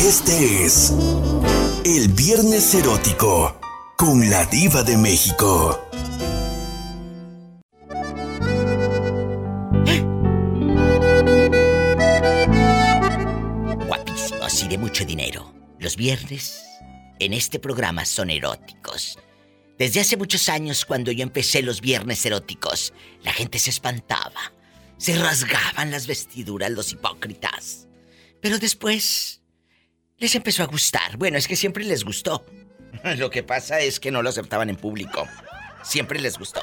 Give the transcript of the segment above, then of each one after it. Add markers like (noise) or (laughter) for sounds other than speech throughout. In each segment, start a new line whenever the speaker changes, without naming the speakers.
Este es el Viernes Erótico con la Diva de México.
Guapísimos y de mucho dinero. Los viernes en este programa son eróticos. Desde hace muchos años, cuando yo empecé los viernes eróticos, la gente se espantaba. Se rasgaban las vestiduras los hipócritas. Pero después les empezó a gustar. Bueno, es que siempre les gustó. (laughs) Lo que pasa es que no lo aceptaban en público. Siempre les gustó.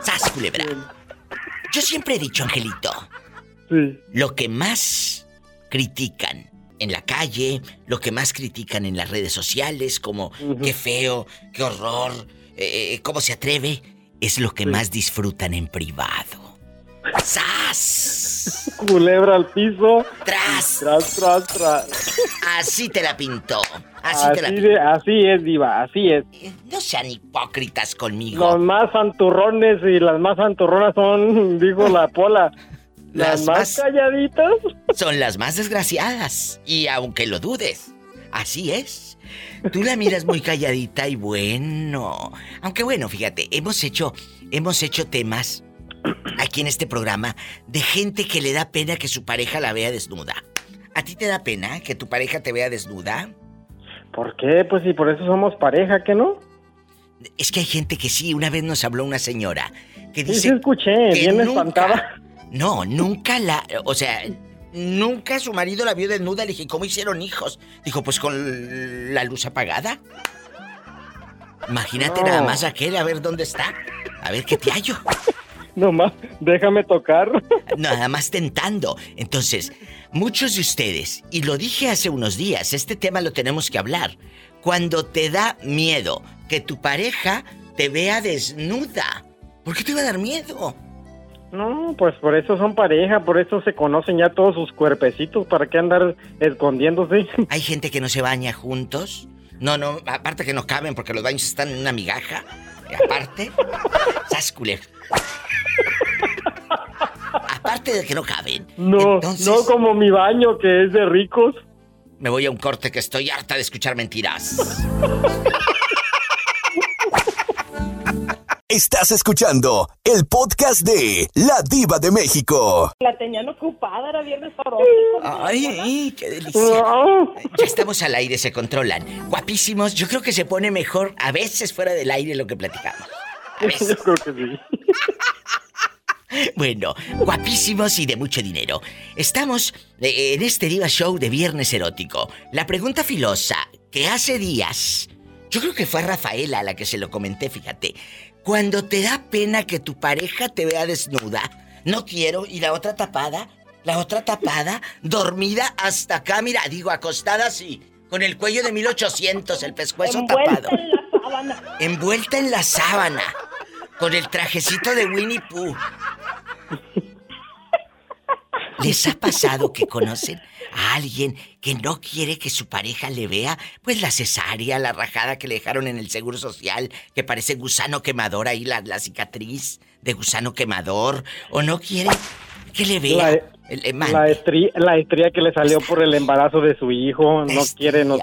¡Sas, culebra! Yo siempre he dicho, Angelito,
Sí.
lo que más critican en la calle, lo que más critican en las redes sociales, como qué feo, qué horror, eh, eh, cómo se atreve, es lo que más disfrutan en privado. ¡Sas!
Culebra al piso.
¡Tras!
Tras, tras, tras.
Así te la pintó. Así,
Así,
te la
de- así es, diva, así es.
No sean hipócritas conmigo.
Los más santurrones y las más santurronas son, dijo la pola. (laughs) Las,
Las
más,
más-
calladitas.
Son las más desgraciadas. Y aunque lo dudes, así es. Tú la miras muy calladita y bueno. Aunque bueno, fíjate, hemos hecho, hemos hecho temas aquí en este programa de gente que le da pena que su pareja la vea desnuda. ¿A ti te da pena que tu pareja te vea desnuda?
¿Por qué? Pues si por eso somos pareja, ¿qué no?
Es que hay gente que sí, una vez nos habló una señora que
Sí,
dice
sí escuché,
que
bien
nunca-
espantada.
No, nunca la, o sea, nunca su marido la vio desnuda. Le dije, ¿cómo hicieron hijos? Dijo, pues con la luz apagada. Imagínate
No.
nada más aquel, a ver dónde está. A ver qué te hallo.
Nomás, déjame tocar.
Nada más tentando. Entonces, muchos de ustedes, y lo dije hace unos días, este tema lo tenemos que hablar. Cuando te da miedo que tu pareja te vea desnuda, ¿por qué te va a dar miedo?
No, pues por eso son pareja, por eso se conocen ya todos sus cuerpecitos, ¿para qué andar escondiéndose?
Hay gente que no se baña juntos. No, no, aparte que no caben porque los baños están en una migaja. Y aparte, (laughs) ¡sas, culebra! Aparte de que no caben.
No,
Entonces,
no como mi baño que es de ricos.
me voy a un corte que estoy harta de escuchar mentiras.
Estás escuchando el podcast de La Diva de México.
La tenían ocupada, era viernes.
Ay, ay, qué delicia. Ya estamos al aire, se controlan. Guapísimos, yo creo que se pone mejor a veces fuera del aire lo que platicamos. A (laughs) veces.
Yo creo que sí. (laughs)
Bueno, guapísimos y de mucho dinero. Estamos eh, en este Diva Show de Viernes Erótico. La pregunta filosa que hace días, yo creo que fue a Rafaela a la que se lo comenté, fíjate. Cuando te da pena que tu pareja te vea desnuda, no quiero, y la otra tapada, la otra tapada, dormida hasta acá, mira, digo, acostada así, con el cuello de 1800, el pescuezo
Envuelta
tapado
en la sábana.
envuelta en la sábana, con el trajecito de Winnie Pooh. ¿Les ha pasado que conocen a alguien que no quiere que su pareja le vea? Pues la cesárea, la rajada que le dejaron en el seguro social, que parece gusano quemador ahí, la, la cicatriz de gusano quemador. ¿O no quiere que le vea? El-
la, estría, la estría que le salió por el embarazo de su hijo, no quiere, no sé.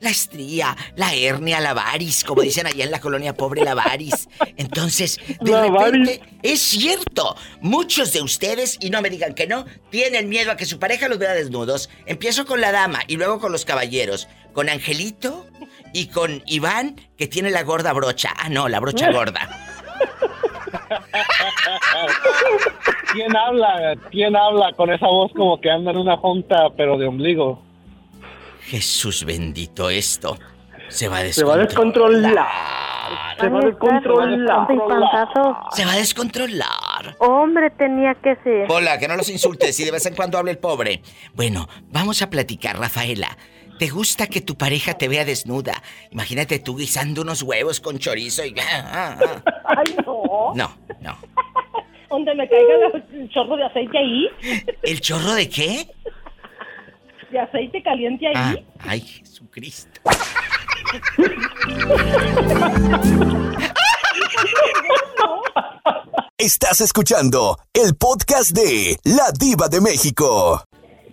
La estría, la hernia, la varis, como dicen allá en la colonia pobre, la varis. Entonces, de
La
repente, es cierto, muchos de ustedes, y no me digan que no, tienen miedo a que su pareja los vea desnudos. Empiezo con la dama y luego con los caballeros. Con Angelito y con Iván, que tiene la gorda brocha. Ah, no, la brocha (laughs) gorda.
¿Quién habla? ¿Quién habla con esa voz como que anda en una junta, pero de ombligo?
Jesús bendito esto. Se va a
Se va a
descontrolar.
Se va a descontrolar.
Se va a descontrolar.
Hombre, tenía que ser.
Hola, que no los insultes y de vez en cuando hable el pobre. Bueno, vamos a platicar, Rafaela. ¿Te gusta que tu pareja te vea desnuda? Imagínate tú guisando unos huevos con chorizo y... (laughs)
Ay, no.
No, no.
Donde me caiga el chorro de aceite ahí.
¿El chorro de qué?
De aceite caliente ahí.
Ah, ay, Jesucristo.
Estás escuchando el podcast de La Diva de México.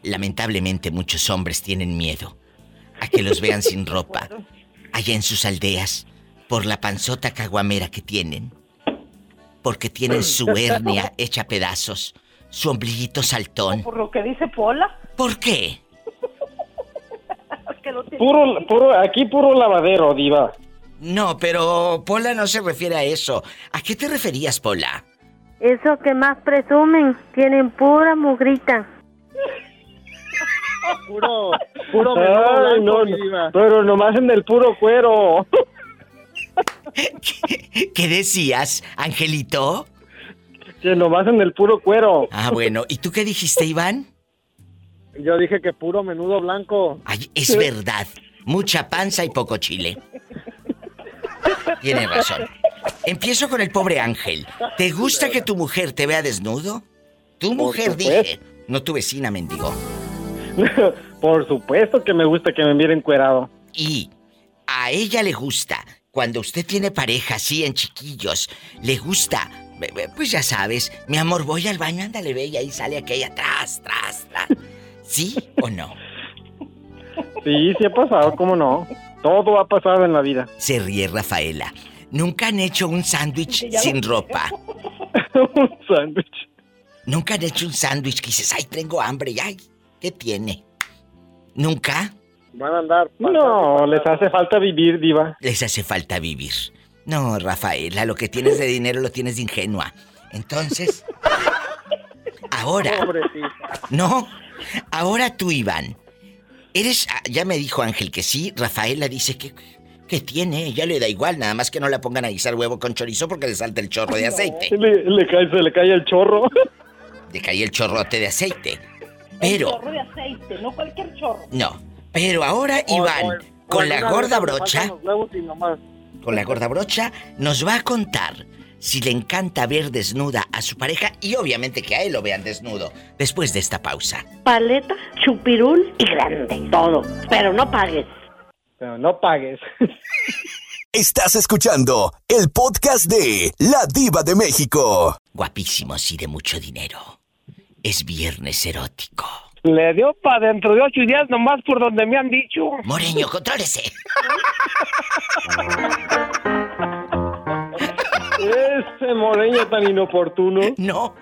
Lamentablemente muchos hombres tienen miedo a que los vean sin ropa. Allá en sus aldeas, por la panzota caguamera que tienen. Porque tienen su (laughs) hernia hecha pedazos, su ombliguito saltón.
Por lo que dice Pola,
¿Por qué? (laughs)
Puro, puro, aquí puro lavadero, diva.
No, pero Pola no se refiere a eso. ¿A qué te referías, Pola?
Eso que más presumen, tienen pura mugrita. (laughs)
Puro, puro menudo
Ay,
blanco,
no,
mi
no,
diva.
pero nomás en el puro cuero.
¿Qué, qué decías, Angelito?
Que nomás en el puro cuero.
Ah, bueno. ¿Y tú qué dijiste, Iván?
Yo dije que puro menudo blanco.
Ay, es verdad. Mucha panza y poco chile. Tienes razón. Empiezo con el pobre Ángel. ¿Te gusta que tu mujer te vea desnudo? Tu mujer, dije. No tu vecina, mendigo. (laughs)
Por supuesto que me gusta que me miren cuerado.
Y a ella le gusta, cuando usted tiene pareja así en chiquillos, le gusta, eh, eh, pues ya sabes, mi amor, voy al baño, ándale, ve, y ahí sale aquella tras, tras, tras. ¿Sí o no?
Sí, sí ha pasado, ¿cómo no? Todo ha pasado en la vida.
Se ríe Rafaela. ¿Nunca han hecho un sándwich sin ropa? (laughs)
Un sándwich.
¿Nunca han hecho un sándwich que dices, ay, tengo hambre, y ay, ¿qué tiene? ¿Nunca?
Van a andar.
No, les hace falta vivir, diva.
Les hace falta vivir. No, Rafaela, lo que tienes de (laughs) dinero lo tienes de ingenua. Entonces, ahora,
Pobrecita.
no, ahora tú, Iván, eres, ah, ya me dijo Ángel que sí, Rafaela dice que, que tiene, ya le da igual, nada más que no la pongan a guisar huevo con chorizo porque le salta el chorro de aceite.
Le, le cae, se le cae el chorro.
Le cae el chorrote de aceite.
Un
Pero,
chorro de aceite, no cualquier chorro.
no, pero ahora
O-
Iván,
o
con la gorda brocha, con la gorda brocha, nos va a contar si le encanta ver desnuda a su pareja y obviamente que a él lo vean desnudo después de esta pausa.
Paleta, chupirul y grande. Todo. Pero no pagues.
Pero no pagues. (laughs)
Estás escuchando el podcast de La Diva de México.
Guapísimos y de mucho dinero. Es viernes erótico.
Le dio para dentro de ocho días nomás por donde me han dicho.
Moreño, contrólese.
Ese moreño tan inoportuno.
No,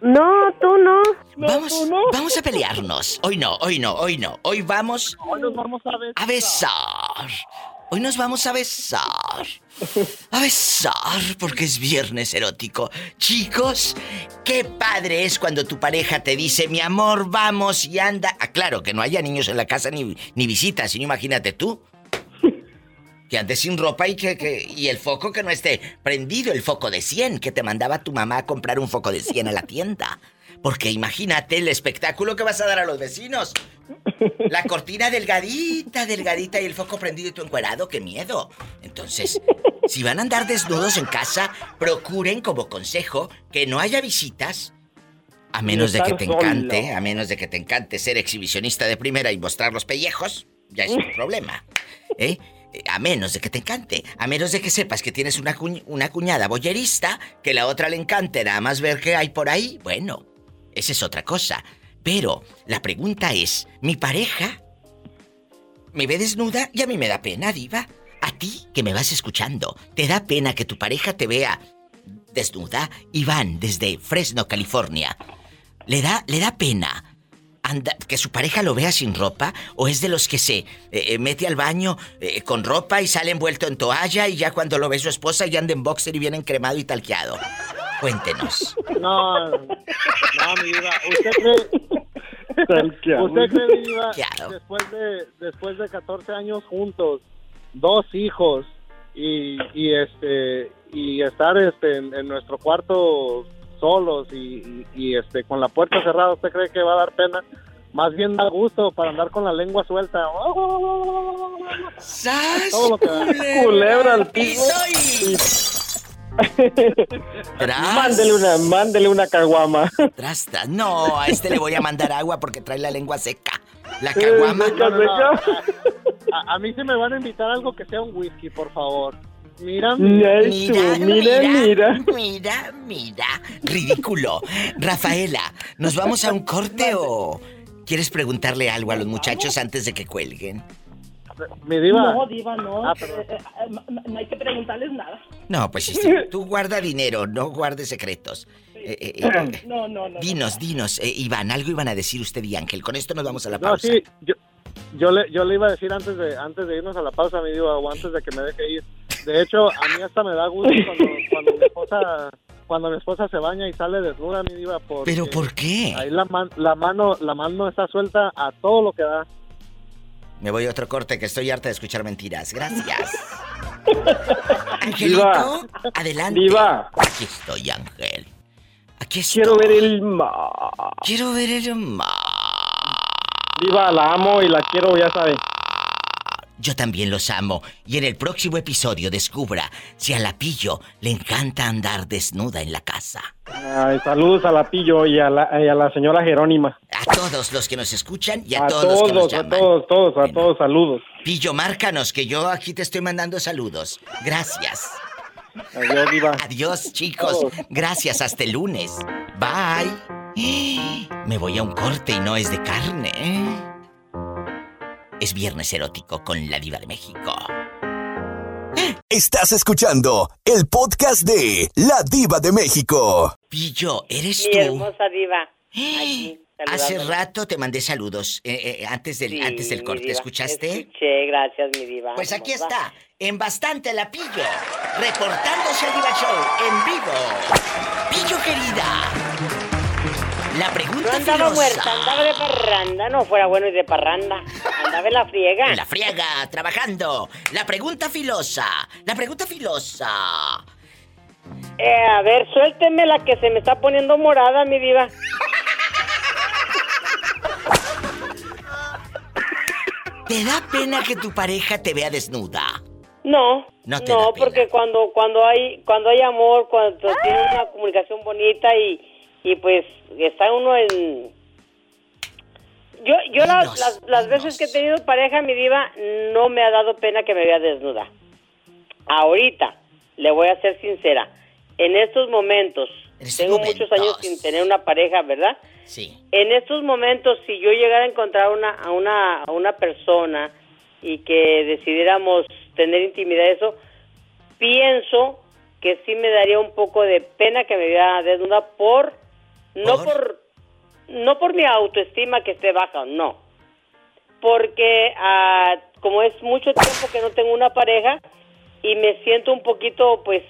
No, tú no.
vamos,
tú no.
vamos a pelearnos. Hoy no, hoy no, hoy no. Hoy vamos
Hoy nos vamos a ver.
a besar. Hoy nos vamos a besar. A besar porque es viernes erótico. Chicos, qué padre es cuando tu pareja te dice, mi amor, vamos y anda. Ah, claro, que no haya niños en la casa ni, ni visitas, sino imagínate tú. Que andes sin ropa y que, y el foco que no esté prendido, el foco de 100 que te mandaba tu mamá a comprar un foco de 100 a la tienda. Porque imagínate el espectáculo que vas a dar a los vecinos. La cortina delgadita, delgadita y el foco prendido y tu encuerado, qué miedo. Entonces, si van a andar desnudos en casa, procuren como consejo que no haya visitas. A menos de que te encante, a menos de que te encante ser exhibicionista de primera y mostrar los pellejos, ya es un (laughs) problema. ¿Eh? Eh, A menos de que te encante, a menos de que sepas que tienes una, cuñ- una cuñada boyerista, que la otra le encante nada más ver qué hay por ahí, bueno, esa es otra cosa. Pero la pregunta es, ¿mi pareja me ve desnuda y a mí me da pena, diva? A ti que me vas escuchando, ¿te da pena que tu pareja te vea desnuda? Iván, desde Fresno, California. ¿Le da, le da pena anda- que su pareja lo vea sin ropa? ¿O es de los que se eh, eh, mete al baño eh, con ropa y sale envuelto en toalla y ya cuando lo ve su esposa ya anda en boxer y viene encremado y talqueado? Cuéntenos.
No, no, mi diva. ¿Usted cree, usted cree, diva,
Claro.
después de, después de 14 años juntos, dos hijos y, y este y estar este en, en nuestro cuarto solos y, y- y, este con la puerta cerrada, ¿usted cree que va a dar pena? Más bien da gusto para andar con la lengua suelta.
¡Sas!
Todo lo que da.
Culebra al piso.
y... Tras,
Mándele una, mándele una caguama.
tras, tras. No, a este le voy a mandar agua porque trae la lengua seca. La caguama.
No, no, no.
seca.
A, a mí se me van a invitar algo que sea un whisky, por favor. Mira, mira.
Mira, mira.
mira, mira. Ridículo. Rafaela, ¿nos vamos a un corte o ¿Quieres preguntarle algo a los muchachos antes de que cuelguen?
Mi diva.
No, diva, no.
Ah.
Eh, eh, eh, no hay que preguntarles nada.
No, pues sí, sí, (laughs) tú guarda dinero, no guardes secretos. Eh, eh, eh,
No, no, no.
dinos, dinos, eh, Iván, algo iban a decir usted y Ángel. Con esto nos vamos a la
No,
pausa.
sí, yo, yo, le, yo le iba a decir antes de antes de irnos a la pausa, mi diva, o antes de que me deje ir. De hecho, a mí hasta me da gusto (laughs) cuando, cuando mi esposa cuando mi esposa se baña y sale desnuda, mi diva,
¿Pero por qué?
ahí la, man- la mano la mano está suelta a todo lo que da.
Me voy a otro corte que estoy harta de escuchar mentiras. Gracias. (laughs) Angelito, adelante.
Diva.
Aquí estoy, Ángel. Aquí estoy.
Quiero ver el mar.
Quiero ver el mar.
Diva, la amo y la quiero, ya sabe.
Yo también los amo. Y en el próximo episodio descubra si a la pillo le encanta andar desnuda en la casa.
Ay, saludos a la Pillo y a la, y a la señora Jerónima.
A todos los que nos escuchan y a,
A
todos, los que nos
todos, a
llaman.
todos, todos, a todos, saludos.
Pillo, márcanos que yo aquí te estoy mandando saludos. Gracias.
Adiós, Diva.
Adiós, chicos. Gracias, hasta el lunes. Bye. (gasps) Me voy a un corte y no es de carne. ¿eh? Es viernes erótico con la diva de México.
Estás escuchando el podcast de La Diva de México.
Pillo, ¿eres
Mi
tú?
hermosa diva. Aquí,
Hace rato te mandé saludos eh, eh, antes, del,
Sí,
antes del corte.
diva.
¿Escuchaste?
Escuché, gracias, mi diva.
Pues aquí
hermosa.
está, en bastante la pillo, reportándose al Diva Show en vivo. Pillo querida. La
No
pregunta
andaba
filosa.
muerta, andaba de parranda, no fuera bueno y de parranda. Andaba en la friega.
En la friega, trabajando. La pregunta filosa. La pregunta filosa.
Eh, a ver, suélteme la que se me está poniendo morada, mi diva.
¿Te da pena que tu pareja te vea desnuda?
No,
No te da pena.
porque cuando cuando hay cuando hay amor, cuando tiene una comunicación bonita y, y pues está uno en yo yo las, las, las veces que he tenido pareja mi diva no me ha dado pena que me vea desnuda. Ahorita le voy a ser sincera, en estos momentos tengo muchos años sin tener una pareja, ¿verdad?
Sí.
En estos momentos, si yo llegara a encontrar una, a, una, a una persona y que decidiéramos tener intimidad, eso, pienso que sí me daría un poco de pena que me viera desnuda por, no
¿Por?
por, no por mi autoestima que esté baja, no, porque ah, como es mucho tiempo que no tengo una pareja y me siento un poquito, pues,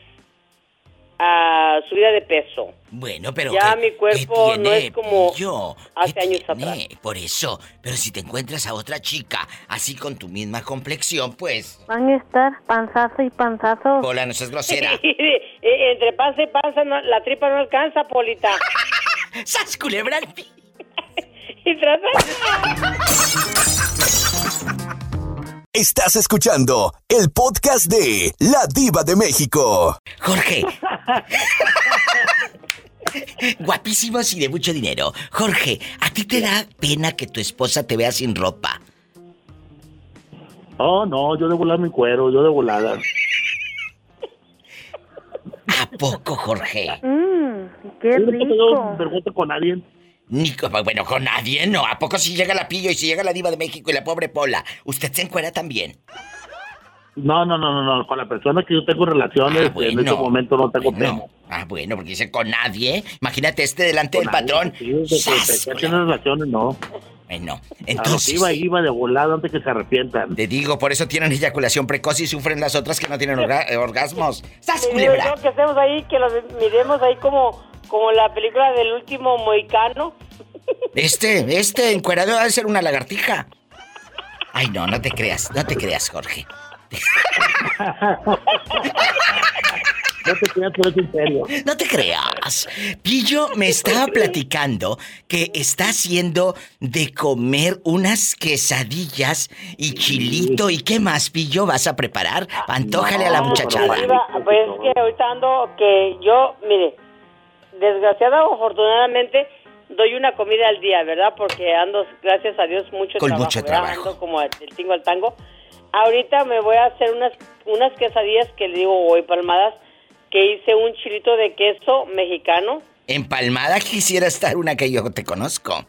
a subida de peso.
Bueno, pero.
Ya
¿qué-
mi cuerpo
qué
no es como
Pillo?
hace
¿Qué
años
tiene?
atrás.
Por eso. Pero si te encuentras a otra chica así con tu misma complexión, pues.
Van a estar panzazo y panzazo.
Hola, no seas grosera. (laughs)
Eh, Entre panza y panza no- la tripa no alcanza, Polita. (laughs)
¡Sas culebra al (laughs) pi-
Y.
Estás escuchando el podcast de La Diva de México.
Jorge. Guapísimos y de mucho dinero. Jorge, ¿a ti te da pena que tu esposa te vea sin ropa?
Oh, no, yo de volar mi cuero, yo de volada.
¿A poco, Jorge?
Mmm, qué
Yo no tengo
rico.
vergüenza con nadie.
Ni bueno, con nadie, ¿no? ¿A poco si llega la pillo y si llega la diva de México y la pobre Pola? ¿Usted se encuera también?
No, no, no, no, no. Con la persona que yo tengo relaciones,
Ah,
en este momento no tengo
bueno.
pena.
Ah, bueno, porque dice con nadie. Imagínate este delante
Con
del
nadie,
patrón.
Sí, relaciones, no.
Bueno,
A lo
entonces...
iba, iba de volada antes que se arrepientan.
Te digo, por eso tienen eyaculación precoz y sufren las otras que no tienen orga- eh, orgasmos. ¡Sas, culebra!
yo que estemos ahí, que los miremos ahí como, como la película del último moicano.
Este, este encuerado debe ser una lagartija. Ay, no, no te creas, no te creas, Jorge. (laughs)
No te creas, pero es en serio.
No te creas. Pillo me estaba platicando que está haciendo de comer unas quesadillas y chilito. ¿Y qué más, Pillo, vas a preparar? Antójale a la
No,
muchachada.
pero-
Iba- pues es que ahorita ando que yo, mire, desgraciada o afortunadamente, doy una comida al día, ¿verdad? Porque ando, gracias a Dios, mucho
Con
trabajo.
mucho trabajo.
Ando como el tingo al tango. Ahorita me voy a hacer unas, unas quesadillas que le digo hoy palmadas, que hice un chilito de queso mexicano.
Empalmada quisiera estar una que yo te conozco.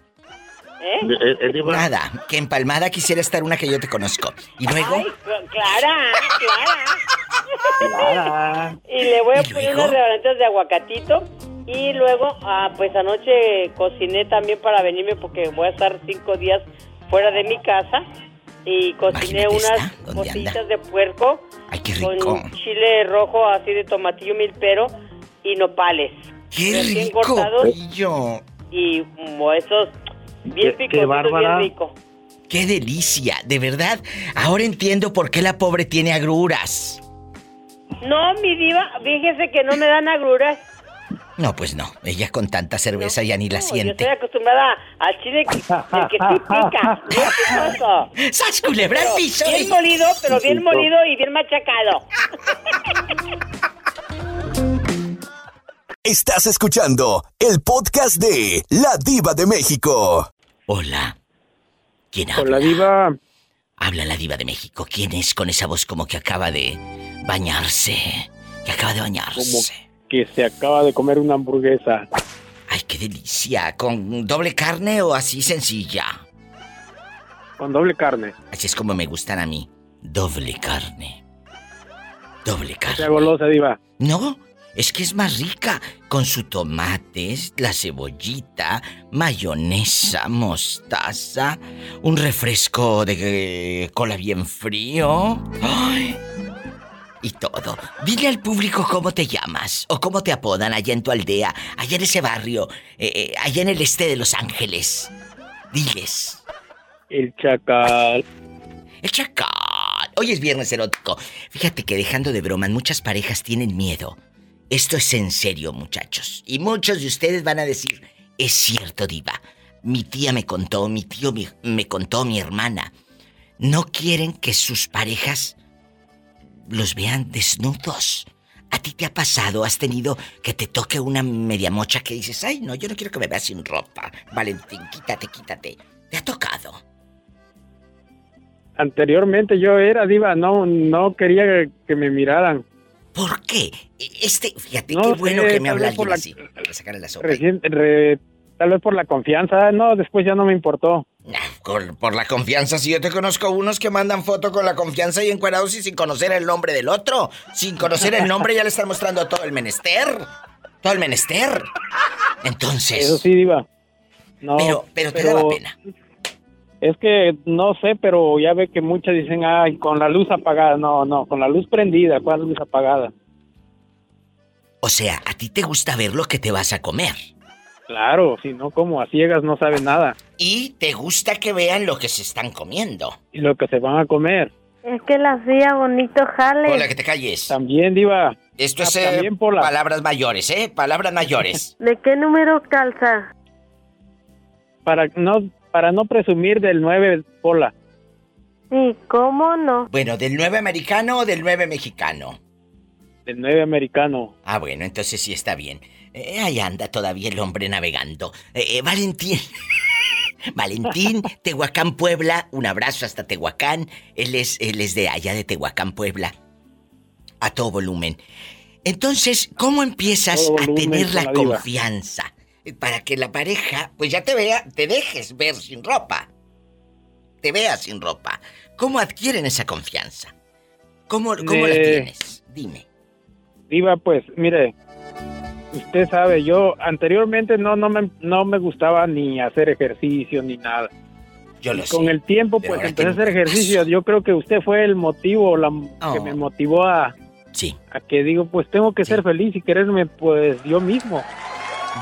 ¿Eh?
Eh, eh, Diva,
Nada, que empalmada quisiera estar una que yo te conozco. Y luego,
Ay, cl- Clara, Clara.
Clara.
Y le voy a
¿Y
poner
luego?
unos rebanadas de aguacatito. Y luego, ah, pues anoche cociné también para venirme porque voy a estar cinco días fuera de mi casa. Y cociné
Imagínate
unas
esta, ¿dónde
costillas
anda?
de puerco
ay, qué rico.
con chile rojo así de tomatillo milpero y nopales.
Qué
recién
rico.
cortados.
Pillo.
Y huesos bien
Qué- qué
picositos,
bárbara.
bien rico.
Qué delicia, de verdad. Ahora entiendo por qué la pobre tiene agruras.
No, mi diva, fíjese que no me dan agruras.
No, pues no. Ella con tanta cerveza ya ni la
No, Yo estoy acostumbrada al chile que, el que sí pica, (laughs) bien.
¡Sas culebra al piso!
Bien molido, pero bien molido y bien machacado. (laughs)
Estás escuchando el podcast de La Diva de México.
Hola. ¿Quién habla?
Hola, Diva.
Habla la diva de México. ¿Quién es con esa voz como que acaba de bañarse? Que acaba de bañarse.
Que se acaba de comer una hamburguesa.
Ay, qué delicia. ¿Con doble carne o así sencilla?
Con doble carne.
Así es como me gustan a mí. Doble carne. Doble
Sea
carne.
golosa, Diva.
No, es que es más rica. Con su tomates, la cebollita, mayonesa, mostaza, un refresco de eh, cola bien frío. ¡Ay! Y todo. Dile al público cómo te llamas o cómo te apodan allá en tu aldea, allá en ese barrio, eh, eh, allá en el este de Los Ángeles. Diles.
El chacal.
El chacal. Hoy es viernes erótico. Fíjate que dejando de bromas, muchas parejas tienen miedo. Esto es en serio, muchachos. Y muchos de ustedes van a decir, es cierto, diva. Mi tía me contó, mi tío me contó, mi hermana. No quieren que sus parejas los vean desnudos. ¿A ti te ha pasado? ¿Has tenido que te toque una media mocha que dices, ay, no, yo no quiero que me veas sin ropa? Valentín, quítate, quítate. ¿Te ha tocado?
Anteriormente yo era diva, no, no quería que me miraran.
¿Por qué? Este, fíjate,
No
qué
sé,
bueno que me habla alguien
la-
así. Para sacarle la sopa.
Recién, re- tal vez por la confianza, no, después ya no me importó.
Nah, por, por la confianza, si yo te conozco unos que mandan foto con la confianza y encuadrados y sin conocer el nombre del otro. Sin conocer el nombre ya le están mostrando todo el menester. Todo el menester. Entonces.
Eso sí, diva. No,
pero, pero te daba pena.
Es que no sé, pero ya ve que muchas dicen, ay, con la luz apagada. No, no, con la luz prendida, ¿cuál luz apagada?
O sea, a ti te gusta ver lo que te vas a comer.
Claro, si no, como a ciegas no saben nada.
Y te gusta que vean lo que se están comiendo.
Y lo que se van a comer.
Es que la hacía bonito jale.
Hola, que te calles.
También, diva.
Esto es
Ah,
eh,
por la-
palabras mayores, ¿eh? Palabras mayores. (laughs)
¿De qué número calza?
Para no, para no presumir del 9 Pola.
Sí, ¿cómo no?
Bueno, ¿del 9 americano o del 9 mexicano?
Del 9 americano.
Ah, bueno, entonces sí está bien. Eh, ahí anda todavía el hombre navegando. Eh, eh, Valentín. (laughs) Valentín, Tehuacán, Puebla. Un abrazo hasta Tehuacán. Él es, él es de allá de Tehuacán, Puebla. A todo volumen. Entonces, ¿cómo empiezas a tener la
la
confianza? Para que la pareja, pues ya te vea, te dejes ver sin ropa. Te veas sin ropa. ¿Cómo adquieren esa confianza? ¿Cómo, cómo la tienes? Dime.
Diva, pues, mire, usted sabe, yo anteriormente no, no, me, no me gustaba ni hacer ejercicio ni nada.
Yo lo
Con
sé.
el tiempo, pues empecé a hacer ejercicio. Yo creo que usted fue el motivo la, que
Oh.
me motivó a,
Sí.
a que digo, pues tengo que
Sí.
ser feliz y quererme, pues yo mismo.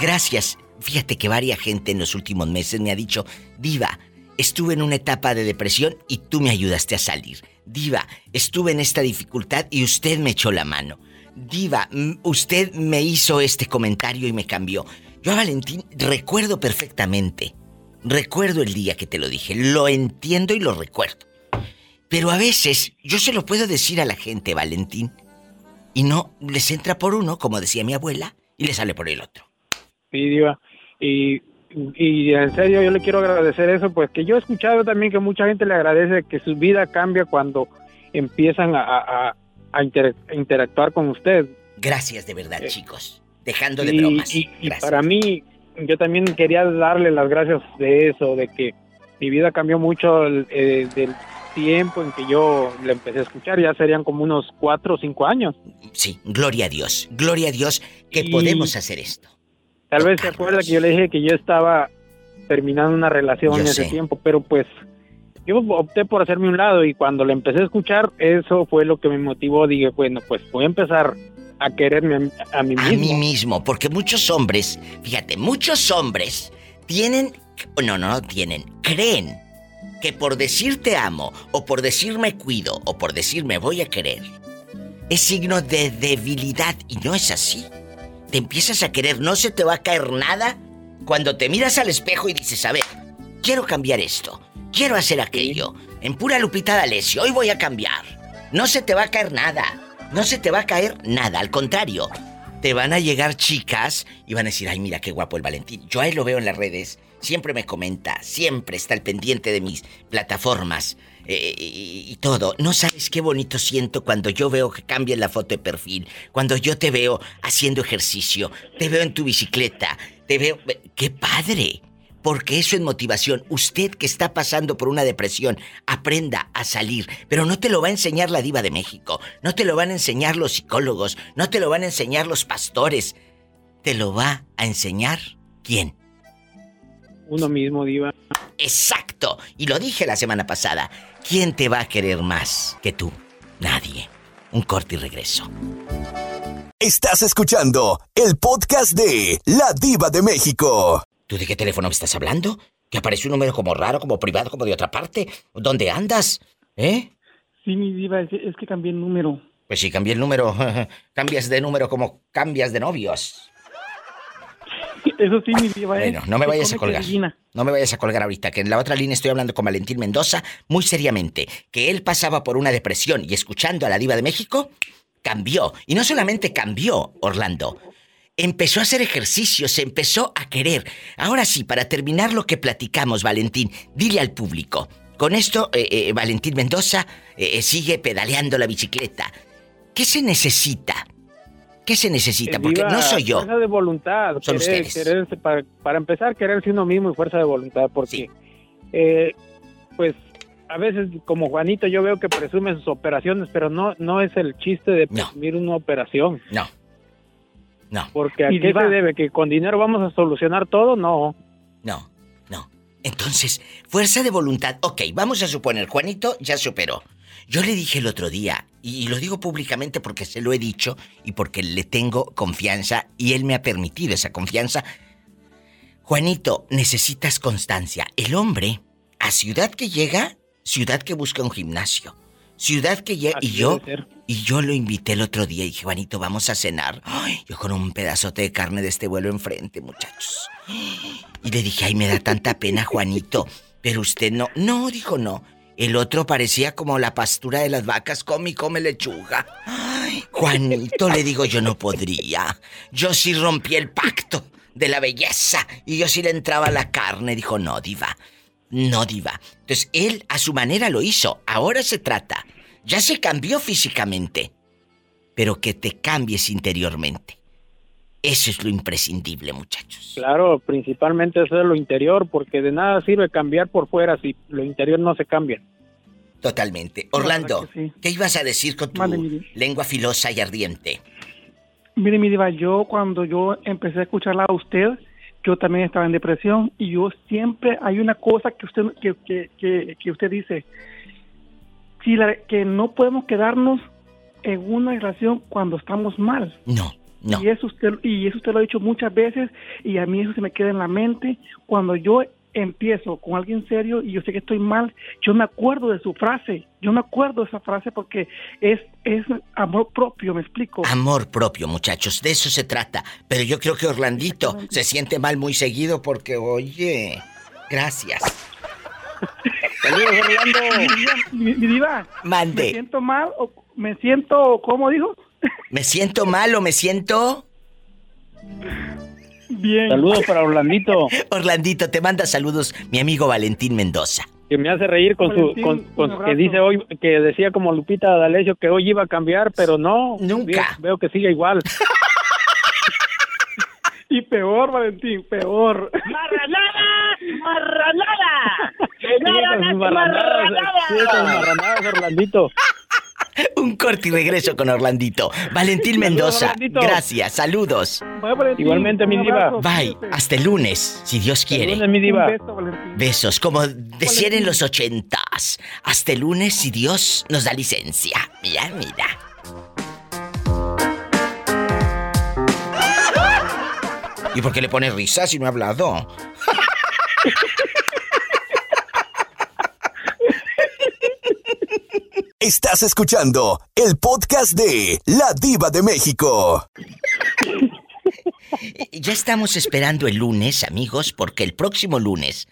Gracias. Fíjate que varia gente en los últimos meses me ha dicho, Diva, estuve en una etapa de depresión y tú me ayudaste a salir. Diva, estuve en esta dificultad y usted me echó la mano. Diva, usted me hizo este comentario y me cambió. Yo a Valentín recuerdo perfectamente. Recuerdo el día que te lo dije. Lo entiendo y lo recuerdo. Pero a veces yo se lo puedo decir a la gente, Valentín. Y no les entra por uno, como decía mi abuela, y le sale por el otro.
Sí, Diva. Y, y en serio, yo le quiero agradecer eso, pues que yo he escuchado también que mucha gente le agradece que su vida cambia cuando empiezan a, a- a inter- interactuar con usted.
Gracias de verdad,
Eh,
chicos. Dejando de
Y,
bromas.
y- y para mí, yo también quería darle las gracias de eso, de que mi vida cambió mucho eh, del tiempo en que yo le empecé a escuchar, ya serían como unos cuatro o cinco años.
Sí, gloria a Dios, gloria a Dios que podemos hacer esto.
Tal vez se acuerda que yo le dije que yo estaba terminando una relación en ese tiempo, pero pues yo opté por hacerme un lado y cuando le empecé a escuchar, eso fue lo que me motivó. Dije, bueno, pues voy a empezar a quererme a, mí mismo.
A mí mismo, porque muchos hombres, fíjate, muchos hombres tienen, no, no, no tienen, creen que por decir te amo, o por decir me cuido, o por decir me voy a querer, es signo de debilidad y no es así. Te empiezas a querer, no se te va a caer nada cuando te miras al espejo y dices, a ver, quiero cambiar esto, quiero hacer aquello. En pura Lupita D'Alessio, hoy voy a cambiar. No se te va a caer nada. No se te va a caer nada, al contrario. Te van a llegar chicas y van a decir, ay, mira qué guapo el Valentín. Yo ahí lo veo en las redes, siempre me comenta, siempre está al pendiente de mis plataformas eh, y, todo. No sabes qué bonito siento cuando yo veo que cambia la foto de perfil, cuando yo te veo haciendo ejercicio, te veo en tu bicicleta, te veo... ¡Qué padre! Porque eso es motivación. Usted que está pasando por una depresión, aprenda a salir. Pero no te lo va a enseñar la diva de México. No te lo van a enseñar los psicólogos. No te lo van a enseñar los pastores. Te lo va a enseñar quién.
Uno mismo, diva.
Exacto. Y lo dije la semana pasada. ¿Quién te va a querer más que tú? Nadie. Un corte y regreso.
Estás escuchando el podcast de La Diva de México.
¿Tú de qué teléfono me estás hablando? Que aparece un número como raro, como privado, como de otra parte. ¿Dónde andas? ¿Eh?
Sí, mi diva, es, que cambié el número.
Pues sí, cambié el número. (laughs) cambias de número como cambias de novios.
Eso sí, mi diva.
¿eh? Bueno, no me vayas a colgar. No me vayas a colgar ahorita, que en la otra línea estoy hablando con Valentín Mendoza muy seriamente, que él pasaba por una depresión y escuchando a la diva de México, cambió. Y no solamente cambió, Orlando, empezó a hacer ejercicio, se empezó a querer. Ahora sí, para terminar lo que platicamos, Valentín, dile al público. Con esto, eh, eh, Valentín Mendoza eh, sigue pedaleando la bicicleta. ¿Qué se necesita? ¿Qué se necesita? Porque no soy yo.
Fuerza de voluntad.
Son ustedes.
para, empezar, quererse uno mismo y fuerza de voluntad. Porque, pues, a veces, como Juanito, yo veo que presume sus operaciones, pero no, no es el chiste de presumir una operación.
No. No.
Porque ¿a qué se debe? ¿Que con dinero vamos a solucionar todo? No.
No, no. Entonces, fuerza de voluntad. Ok, vamos a suponer, Juanito ya superó. Yo le dije el otro día, y lo digo públicamente porque se lo he dicho y porque le tengo confianza y él me ha permitido esa confianza. Juanito, necesitas constancia. El hombre, a ciudad que llega, ciudad que busca un gimnasio. Ciudad que ya... y yo... Y yo lo invité el otro día y dije, Juanito, vamos a cenar. yo con un pedazote de carne de este vuelo enfrente, muchachos. Y le dije, ay, me da tanta pena, Juanito. Pero usted no. No, dijo no. El otro parecía como la pastura de las vacas, come y come lechuga. Ay, Juanito, le digo, yo no podría. Yo sí rompí el pacto de la belleza y yo sí le entraba la carne. Dijo, no, diva. No, diva. Entonces, él a su manera lo hizo. Ahora se trata. Ya se cambió físicamente. Pero que te cambies interiormente. Eso es lo imprescindible, muchachos.
Claro, principalmente eso es lo interior, porque de nada sirve cambiar por fuera si lo interior no se cambia.
Totalmente. Orlando, ¿qué ibas a decir con tu lengua filosa y ardiente?
Mire, mi diva, yo cuando yo empecé a escucharla a usted, yo también estaba en depresión y yo siempre hay una cosa que usted que, que, que, usted dice si la, que no podemos quedarnos en una relación cuando estamos mal.
No no.
Y eso usted y eso usted lo ha dicho muchas veces y a mí eso se me queda en la mente cuando yo empiezo con alguien serio y yo sé que estoy mal, yo me acuerdo de su frase, yo me acuerdo de esa frase porque es, es amor propio, me explico.
Amor propio, muchachos, de eso se trata. Pero yo creo que Orlandito se siente mal muy seguido porque, oye, gracias. (laughs)
Saludos, Orlando.
Mi, diva,
Mande.
¿Me siento mal o me siento, cómo dijo?
¿Me siento mal o me siento...?
Bien.
Saludos para Orlandito. (laughs)
Orlandito, te manda saludos mi amigo Valentín Mendoza.
Que me hace reír con su, con, que dice hoy, que decía como Lupita D'Alessio que hoy iba a cambiar, pero no.
Nunca.
Veo, que sigue igual. (laughs)
Y peor, Valentín, peor.
¡Marranada! (laughs) ¡Marranada! ¡Marranada! ¡Marranada!
marranadas, Orlandito. (laughs)
Un corte y regreso con Orlandito. Valentín Mendoza, gracias, saludos.
Bye, Valentín.
Igualmente, mi diva.
Bye, hasta el lunes, si Dios quiere.
Lunes, mi diva.
Beso.
Besos, como decían en los ochentas. Hasta el lunes, si Dios nos da licencia. Mira, mira. ¿Y por qué le pone risa si no ha hablado? (laughs)
Estás escuchando el podcast de La Diva de México.
Ya estamos esperando el lunes, amigos, porque el próximo lunes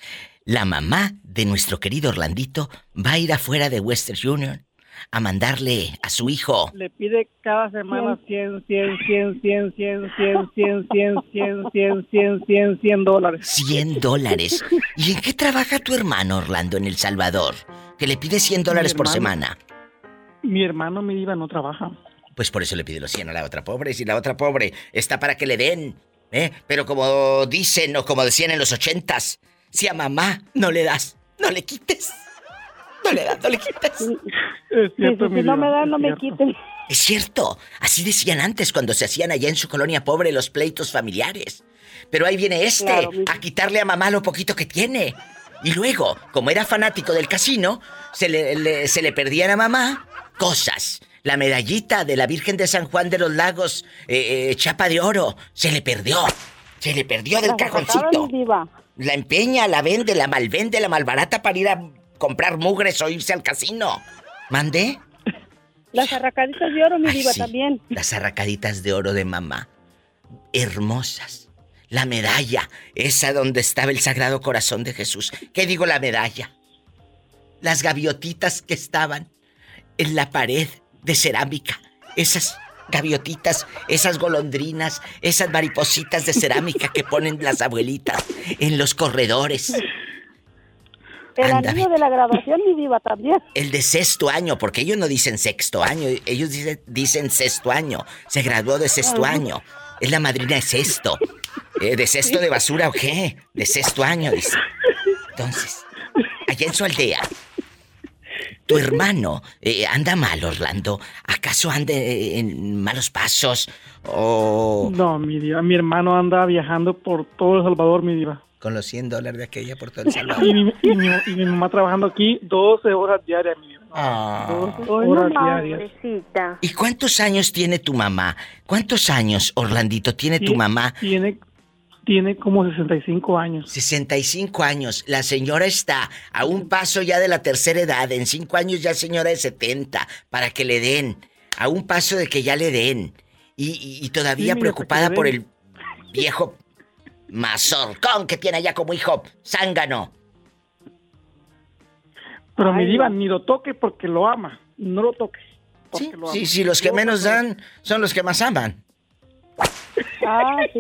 la mamá de nuestro querido Orlandito va a ir afuera de Western Union a mandarle a su hijo
Le pide cada semana 100, 100, 100, 100, 100, 100, 100, 100, 100, 100, 100, 100, 100 dólares.
100 dólares. ¿Y en qué trabaja tu hermano Orlando en El Salvador? Que le pide 100 dólares por semana.
Mi hermano, mi diva, no trabaja.
Pues por eso le pide los 100 a la otra pobre. Si la otra pobre está para que le den. ¿eh? Pero como dicen o como decían en los ochentas, si a mamá no le das, no le quites. No le das, no le quites.
Es cierto,
Si
mi
no me dan, no me quiten.
Es cierto, así decían antes cuando se hacían allá en su colonia pobre los pleitos familiares. Pero ahí viene este
Claro,
a quitarle a mamá lo poquito que tiene. Y luego, como era fanático del casino, se le, le- se le perdían a mamá cosas. La medallita de la Virgen de San Juan de los Lagos, eh, eh, chapa de oro, se le perdió. Se le perdió del cajoncito. La empeña, la vende, la malvende, la malbarata para ir a comprar mugres o irse al casino. ¿Mandé?
Las arracaditas de oro, mi
Ay,
diva,
sí,
también.
Las arracaditas de oro de mamá. Hermosas. La medalla, esa donde estaba el Sagrado Corazón de Jesús. ¿Qué digo la medalla? Las gaviotitas que estaban en la pared de cerámica. Esas gaviotitas, esas golondrinas, esas maripositas de cerámica que ponen las abuelitas en los corredores.
El
Anda, ve.
de la graduación, mi diva, también.
El de sexto año, porque ellos no dicen sexto año, ellos dicen, dicen sexto año. Se graduó de sexto año. Es la madrina de sexto. (laughs) Eh, ¿De sexto de basura o qué? De sexto año, dice. Entonces, allá en su aldea, tu hermano eh, anda mal, Orlando. ¿Acaso anda eh, en malos pasos? ¿O
No, mi diva, mi hermano anda viajando por todo El Salvador, mi diva.
con los 100 dólares de aquella por todo el
Y
Salvador?
mi, y mi- y mi mamá trabajando aquí 12 horas diarias, mi diva.
Ah.
12 horas diarias.
Pobrecita.
¿Y cuántos años tiene tu mamá? ¿Cuántos años, Orlandito, tiene tu
Tie-
mamá?
Tiene, tiene como 65 años.
65 años. La señora está a un paso ya de la tercera edad. En cinco años ya señora de 70. Para que le den. A un paso de que ya le den. Y, y- y todavía
Sí,
preocupada por el viejo mazorcón que tiene allá como hijo zángano.
Pero mi diva ni lo toque porque lo ama. No lo toque.
Sí,
lo
sí, sí, los que menos dan son los que más aman.
Ah, sí.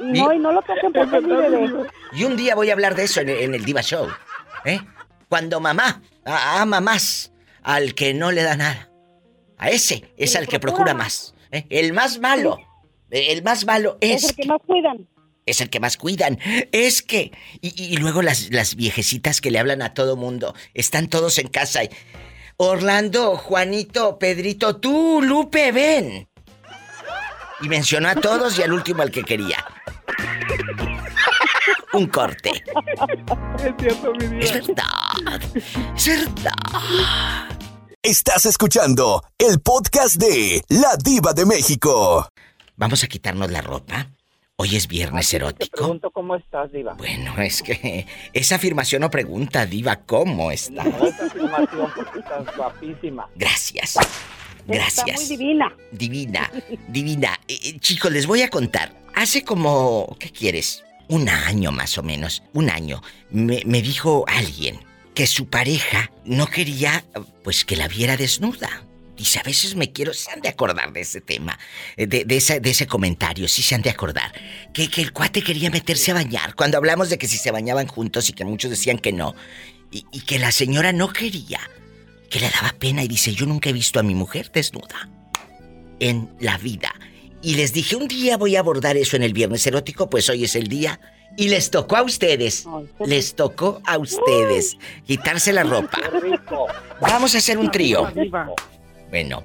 Y no, y no lo toquen porque bebé.
Y un día voy a hablar de eso en, en el Diva Show. ¿Eh? Cuando mamá a- ama más al que no le da nada. A ese es
Y
al que
procura más.
¿eh? El más malo. El más malo es,
Es el que más cuidan.
es el que más cuidan. Es que. Y, y- y luego las, las viejecitas que le hablan a todo mundo. Están todos en casa y. Orlando, Juanito, Pedrito, tú, Lupe, ven. Y mencionó a todos y al último al que quería. Un corte.
Es cierto, mi diva.
Es verdad. Es verdad.
Estás escuchando el podcast de La Diva de México.
Vamos a quitarnos la ropa. Hoy es viernes
Te
erótico.
pregunto cómo estás, Diva.
Bueno, es que esa afirmación o pregunta, Diva, ¿cómo está?
No, esa afirmación porque estás guapísima.
Gracias.
Está muy
Gracias.
divina.
Divina, (laughs) divina. Eh, eh, chicos, les voy a contar. Hace como, ¿qué quieres? Un año más o menos, un año, me, me dijo alguien que su pareja no quería, pues, que la viera desnuda. Dice, a veces me quiero, se han de acordar de ese tema, eh, de, de ese, de ese comentario, sí se han de acordar. Que, que el cuate quería meterse a bañar, cuando hablamos de que si se bañaban juntos y que muchos decían que no, y, y que la señora no quería, que le daba pena y dice, yo nunca he visto a mi mujer desnuda en la vida. Y les dije, un día voy a abordar eso en el viernes erótico, pues hoy es el día. Y les tocó a ustedes. Les tocó a ustedes quitarse la ropa. Vamos a hacer un trío. Bueno,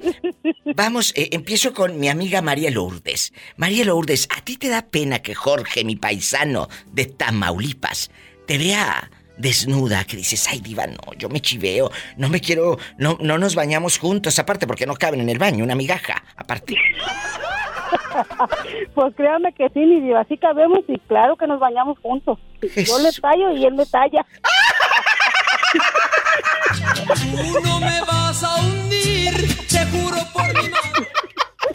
vamos, eh, empiezo con mi amiga María Lourdes. María Lourdes, ¿a ti te da pena que Jorge, mi paisano de Tamaulipas, te vea desnuda? Que dices, ay, diva, no, yo me chiveo, no me quiero, no, no nos bañamos juntos, aparte porque no caben en el baño, una migaja, aparte. (laughs)
pues créame que sí, mi diva, así cabemos y claro que nos bañamos juntos. Yo le tallo y él me talla.
Tú no me vas a hundir, te juro por mi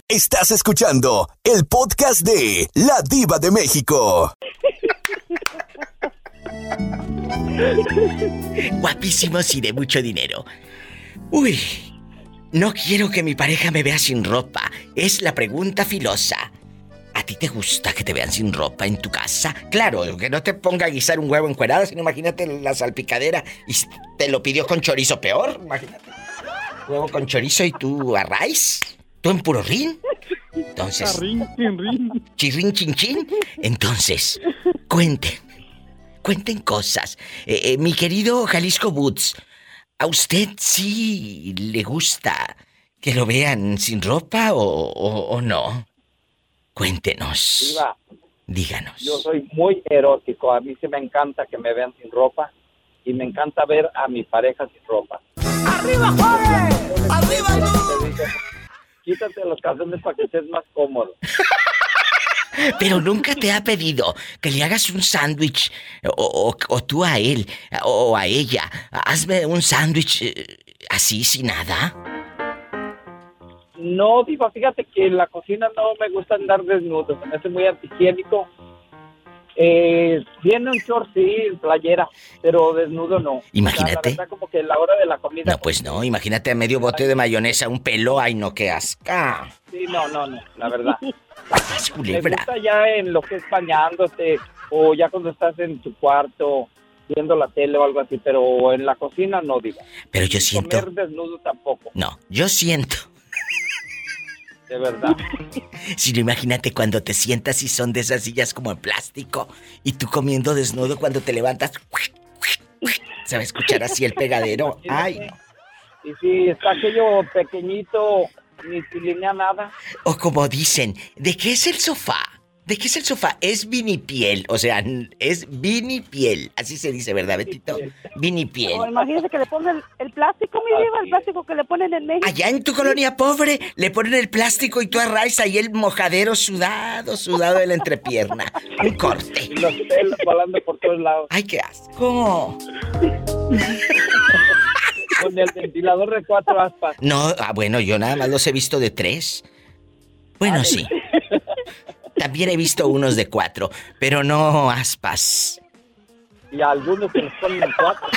Estás escuchando el podcast de La Diva de México.
Guapísimos y de mucho dinero. Uy, no quiero que mi pareja me vea sin ropa. Es la pregunta filosa. ¿A ti te gusta que te vean sin ropa en tu casa? Claro, que no te ponga a guisar un huevo encuerado, sino imagínate la salpicadera y te lo pidió con chorizo peor, imagínate. Huevo con chorizo y tú a raíz. ¿Tú en puro rin? Entonces. Chirrin, chin. Entonces, cuenten. Cuenten cosas. Eh, eh, mi querido Jalisco Boots, ¿a usted sí le gusta que lo vean sin ropa o no? Cuéntenos. Díganos.
Yo soy muy erótico. A mí sí me encanta que me vean sin ropa y me encanta ver a mi pareja sin ropa. ¡Arriba, Jorge! ¡Arriba, tú! Quítate los calzones para que estés más cómodo. (laughs)
Pero nunca te ha pedido que le hagas un sándwich, o, tú a él, o a ella. Hazme un sándwich eh, así, sin nada.
No, Diva, fíjate que en la cocina no me gusta andar desnudo, me hace muy antihigiénico. Eh, tiene un short, sí, playera, pero desnudo no.
Imagínate.
como que la hora de la comida.
No, pues no, imagínate a medio bote de mayonesa, un pelo, ay, no, qué asca.
Sí, no, no, no, la verdad. (laughs)
Culebra.
Me gusta ya en lo que es bañándote, o ya cuando estás en tu cuarto, viendo la tele o algo así, pero en la cocina no, digo.
Pero yo siento...
Comer desnudo tampoco.
No, yo siento
de verdad. (laughs)
Si no, imagínate cuando te sientas y son de esas sillas como en plástico y tú comiendo desnudo cuando te levantas. Se va a escuchar así el pegadero. Ay.
Y si está aquello pequeñito, ni línea nada.
O como dicen, ¿de qué es el sofá? ¿De qué es el sofá? Es vinipiel, o sea, es vinipiel. Así se dice, ¿verdad, Betito? Vinipiel.
No, imagínese que le ponen el, plástico, mi vida, el plástico que le ponen en México.
Allá en tu colonia pobre, le ponen el plástico y tú arraes ahí el mojadero sudado, sudado de la entrepierna. Un corte.
Y los pelos volando por todos lados.
Ay, qué asco. (laughs)
Con el ventilador de cuatro aspas.
No, ah, bueno, yo nada más los he visto de tres. Bueno, sí. También he visto unos de cuatro, pero no aspas.
Y algunos que les ponen cuatro.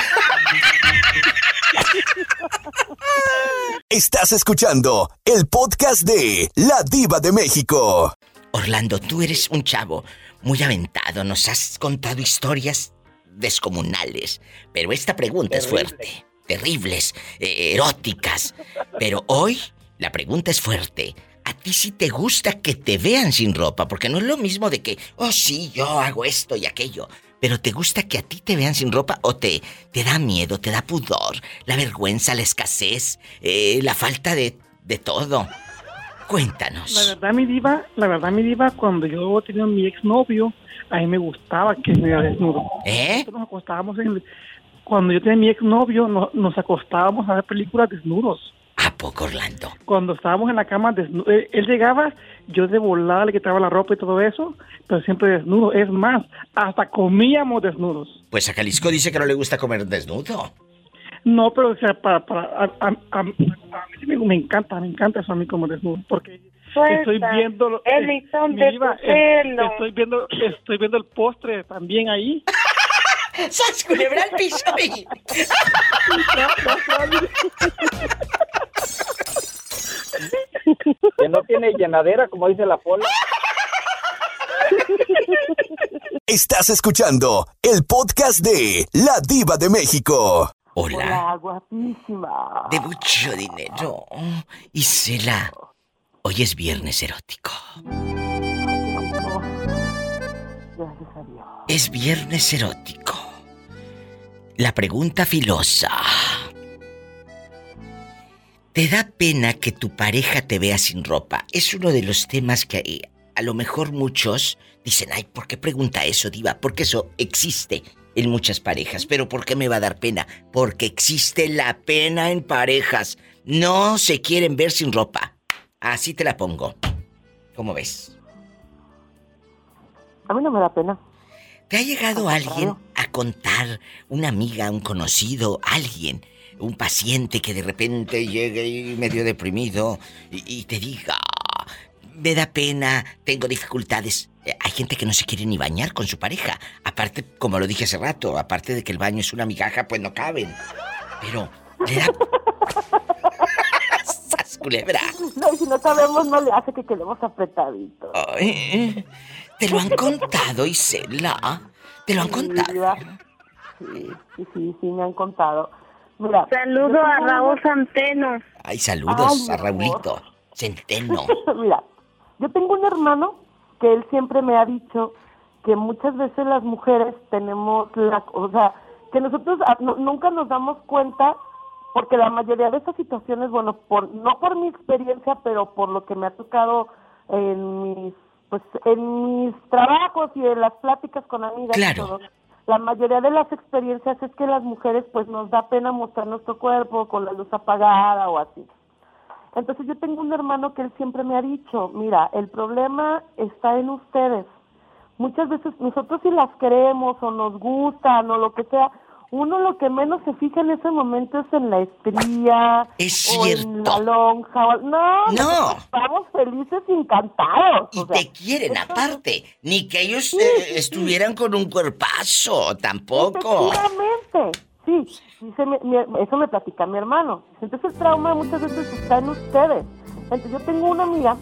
Estás escuchando el podcast de La Diva de México.
Orlando, tú eres un chavo muy aventado, nos has contado historias descomunales, pero esta pregunta es fuerte, terribles, eh, eróticas. Pero hoy la pregunta es fuerte a ti sí te gusta que te vean sin ropa, porque no es lo mismo de que, oh sí, yo hago esto y aquello. Pero te gusta que a ti te vean sin ropa o te, te da miedo, te da pudor, la vergüenza, la escasez, eh, la falta de, de todo. Cuéntanos.
La verdad, mi diva, la verdad, mi diva, cuando yo tenía mi exnovio, a mí me gustaba que me vea desnudo.
¿Eh?
nos acostábamos en... Cuando yo tenía mi exnovio, nos acostábamos a ver películas desnudos.
¿A poco, Orlando?
Cuando estábamos en la cama, él, llegaba, yo de volada le quitaba la ropa y todo eso, pero siempre desnudo. Es más, hasta comíamos desnudos.
Pues a Jalisco dice que no le gusta comer desnudo.
No, pero o sea, para, para a, mí me, encanta, me encanta eso a mí como desnudo, porque estoy viendo eh, estoy viendo estoy viendo el postre también ahí. (laughs)
¡Sas culebra al piso!
que no tiene llenadera, como dice la pola.
Estás escuchando el podcast de La Diva de México.
Hola.
guapísima.
De mucho dinero. Isela. Hoy es viernes erótico. Es viernes erótico. La pregunta filosa. ¿Te da pena que tu pareja te vea sin ropa? Es uno de los temas que a lo mejor muchos dicen, ay, ¿por qué pregunta eso, diva? Porque eso existe en muchas parejas. Pero ¿por qué me va a dar pena? Porque existe la pena en parejas. No se quieren ver sin ropa. Así te la pongo. ¿Cómo ves?
A mí no me da pena.
¿Te ha llegado alguien contar, una amiga, un conocido, alguien, un paciente que de repente llegue y medio deprimido y, te diga, me da pena, tengo dificultades? Eh, hay gente que no se quiere ni bañar con su pareja. Aparte, como lo dije hace rato, aparte de que el baño es una migaja, pues no caben. Pero le da... (laughs) ¡Sas, culebra!
No, si no sabemos, no le hace que quedemos apretaditos.
Ay, ¿Te lo han contado, Isela? ¿Te lo han contado?
Sí, sí, sí, sí, me han contado. Mira,
Saludo a Raúl Centeno.
Ay, saludos a Raulito Centeno. (laughs)
Mira, yo tengo un hermano que él siempre me ha dicho que muchas veces las mujeres tenemos la, o sea, que nosotros ah, nunca nos damos cuenta porque la mayoría de estas situaciones, bueno, por no por mi experiencia, pero por lo que me ha tocado en mis pues en mis trabajos y en las pláticas con amigas y todo, la mayoría de las experiencias es que las mujeres pues nos da pena mostrar nuestro cuerpo con la luz apagada o así. Entonces yo tengo un hermano que él siempre me ha dicho, mira, el problema está en ustedes. Muchas veces nosotros si las queremos o nos gustan o lo que sea, uno lo que menos se fija en ese momento es en la estría, o en la lonja. No, no. Estamos felices y encantados.
Y te quieren aparte. Ni que ellos eh, estuvieran con un cuerpazo, tampoco.
Efectivamente. Sí, eso me platica mi hermano. Entonces el trauma muchas veces está en ustedes. Entonces yo tengo una amiga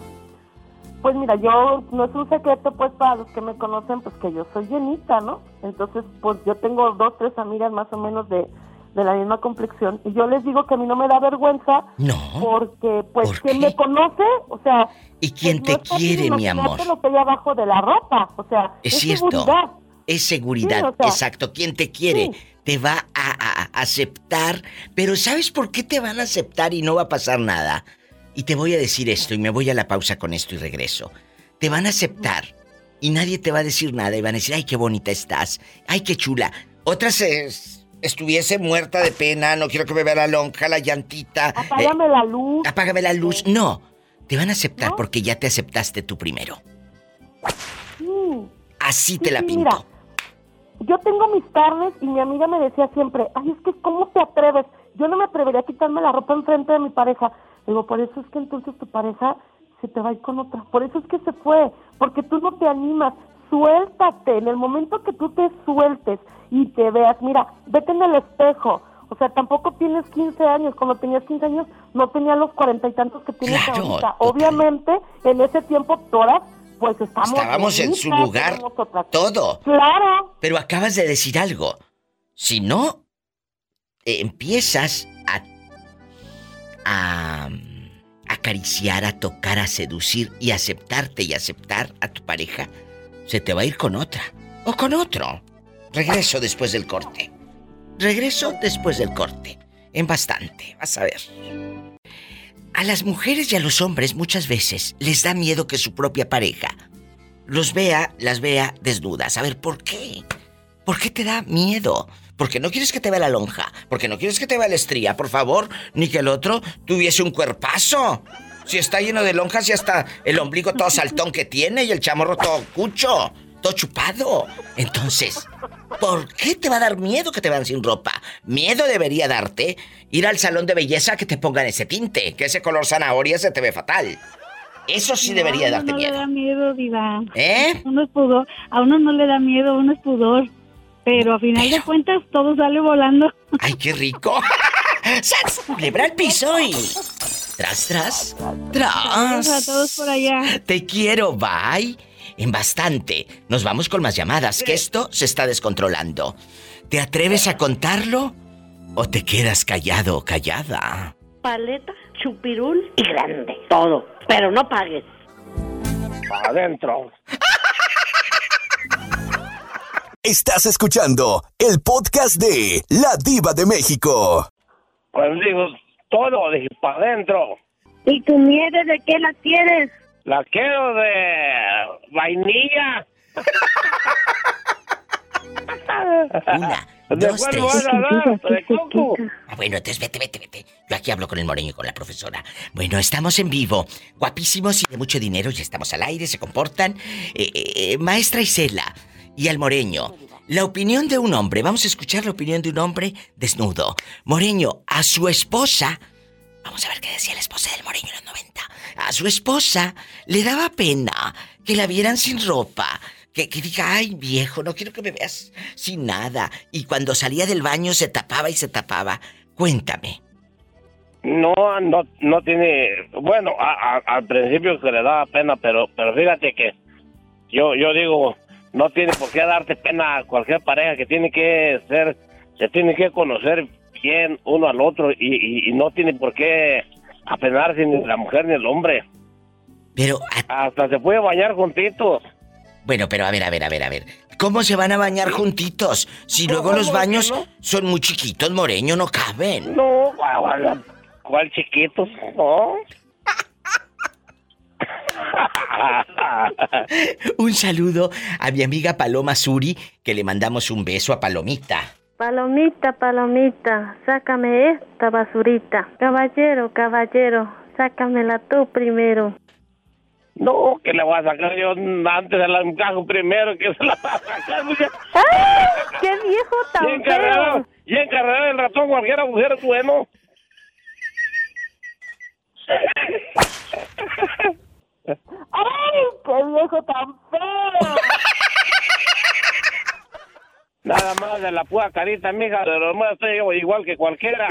pues mira, yo no es un secreto pues para los que me conocen pues que yo soy llenita, ¿no? Entonces pues yo tengo dos, tres amigas más o menos de, de la misma complexión y yo les digo que a mí no me da vergüenza
no.
porque pues quien me conoce o sea
y quien
pues,
te quiere mi amor
lo que hay abajo de la ropa o sea
es, seguridad. Es seguridad exacto. Quien te quiere te va a, a aceptar. Pero sabes por qué te van a aceptar y no va a pasar nada y te voy a decir esto y me voy a la pausa con esto y regreso. Te van a aceptar y nadie te va a decir nada y van a decir, ay, qué bonita estás, ay, qué chula. Otras estuviese muerta de pena, no quiero que me vea la lonja, la llantita.
Apágame la luz.
Apágame la luz. No, te van a aceptar porque ya te aceptaste tú primero. Así te la pinto.
yo tengo mis carnes y mi amiga me decía siempre, ay, es que ¿cómo te atreves? Yo no me atrevería a quitarme la ropa enfrente de mi pareja. Digo, por eso es que entonces tu pareja se te va a ir con otra. Por eso es que se fue, porque tú no te animas. Suéltate. En el momento que tú te sueltes y te veas, mira, vete en el espejo. O sea, tampoco tienes 15 años. Cuando tenías 15 años, no tenías los cuarenta y tantos que tienes ahorita. Obviamente, en ese tiempo, todas pues estamos
estábamos en su lugar todo.
Claro.
Pero acabas de decir algo. Si no empiezas a acariciar, a tocar, a seducir y aceptarte y aceptar a tu pareja, se te va a ir con otra o con otro. Regreso después del corte. Regreso después del corte. En bastante, vas a ver. A las mujeres y a los hombres muchas veces les da miedo que su propia pareja los vea, las vea desnudas. A ver, ¿por qué? ¿Por qué te da miedo? Porque no quieres que te vea la lonja, porque no quieres que te vea la estría, por favor, ni que el otro tuviese un cuerpazo. Si está lleno de lonjas y hasta el ombligo todo saltón que tiene y el chamorro todo cucho, todo chupado. Entonces, ¿por qué te va a dar miedo que te vean sin ropa? Miedo debería darte ir al salón de belleza que te pongan ese tinte, que ese color zanahoria se te ve fatal. Eso sí debería darte miedo.
No le da miedo, diva.
¿Eh?
Uno es pudor. A uno no le da miedo, uno es pudor. Pero a final de cuentas todo sale volando.
¡Ay, qué rico! (laughs) ¡Sas! Lebra el piso y... Tras, tras, tras.
a todos por allá.
Te quiero, bye. En bastante. Nos vamos con más llamadas, que esto se está descontrolando. ¿Te atreves a contarlo? ¿O te quedas callado o callada?
Paleta. chupirul y grande. Todo. Pero no pagues.
Adentro. (laughs)
Estás escuchando el podcast de La Diva de México.
Pues digo, todo, dije, para adentro.
¿Y tu nieve de qué la quieres?
La quiero de vainilla.
Una, (laughs) dos, tres. Ah, bueno, entonces vete, vete, vete. Yo aquí hablo con el moreño y con la profesora. Bueno, estamos en vivo. Guapísimos y de mucho dinero. Ya estamos al aire, se comportan. Eh, eh, eh, maestra Isela y al moreño. La opinión de un hombre. Vamos a escuchar la opinión de un hombre desnudo. Moreño, a su esposa. Vamos a ver qué decía la esposa del moreño en los 90. A su esposa le daba pena que la vieran sin ropa. Que, que, diga, ay viejo, no quiero que me veas sin nada. Y cuando salía del baño se tapaba y se tapaba. Cuéntame.
No, no, no tiene. Bueno, al principio se le daba pena, pero, pero fíjate que yo, yo digo, no tiene por qué darte pena a cualquier pareja que tiene que ser, se tiene que conocer bien uno al otro y, y no tiene por qué apenarse ni la mujer ni el hombre.
Pero
hasta se puede bañar juntitos.
Bueno, pero a ver, a ver, a ver, a ver. ¿Cómo se van a bañar juntitos? Si luego los baños son muy chiquitos, Moreño, no caben.
No, ¿cuál, cuál chiquitos? No. (laughs)
un saludo a mi amiga Paloma Suri, que le mandamos un beso a Palomita.
Palomita, palomita, sácame esta basurita. Caballero, caballero, sácamela tú primero.
No, que le voy a sacar yo antes de la encajo primero que se la va a sacar.
¡Ay! ¡Qué viejo tan
y en carrera, y en carrera el ratón cualquier mujer es bueno. (laughs)
¡Ay! ¡Qué viejo tan feo!
Nada más de la pura carita, mija, de lo más estoy igual que cualquiera.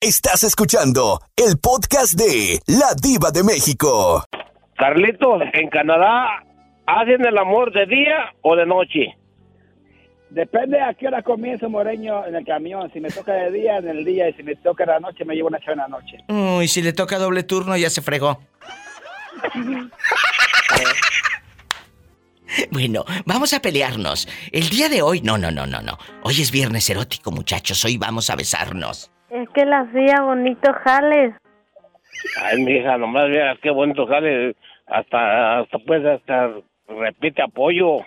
Estás escuchando el podcast de La Diva de México.
Carlitos, en Canadá, ¿hacen el amor de día o de noche?
Depende a qué hora comienzo, Moreño, en el camión. Si me toca de día, en el día. Y si me toca de la noche, me llevo una chava en la noche.
Uy, si le toca doble turno, ya se fregó. (laughs) Bueno, vamos a pelearnos. El día de hoy, no, no, no, no, no. Hoy es viernes erótico, muchachos. Hoy vamos a besarnos.
Es que la hacía bonito jales.
Ay, mija, nomás veas qué bonito jales. Hasta, hasta pues, hasta repite apoyo.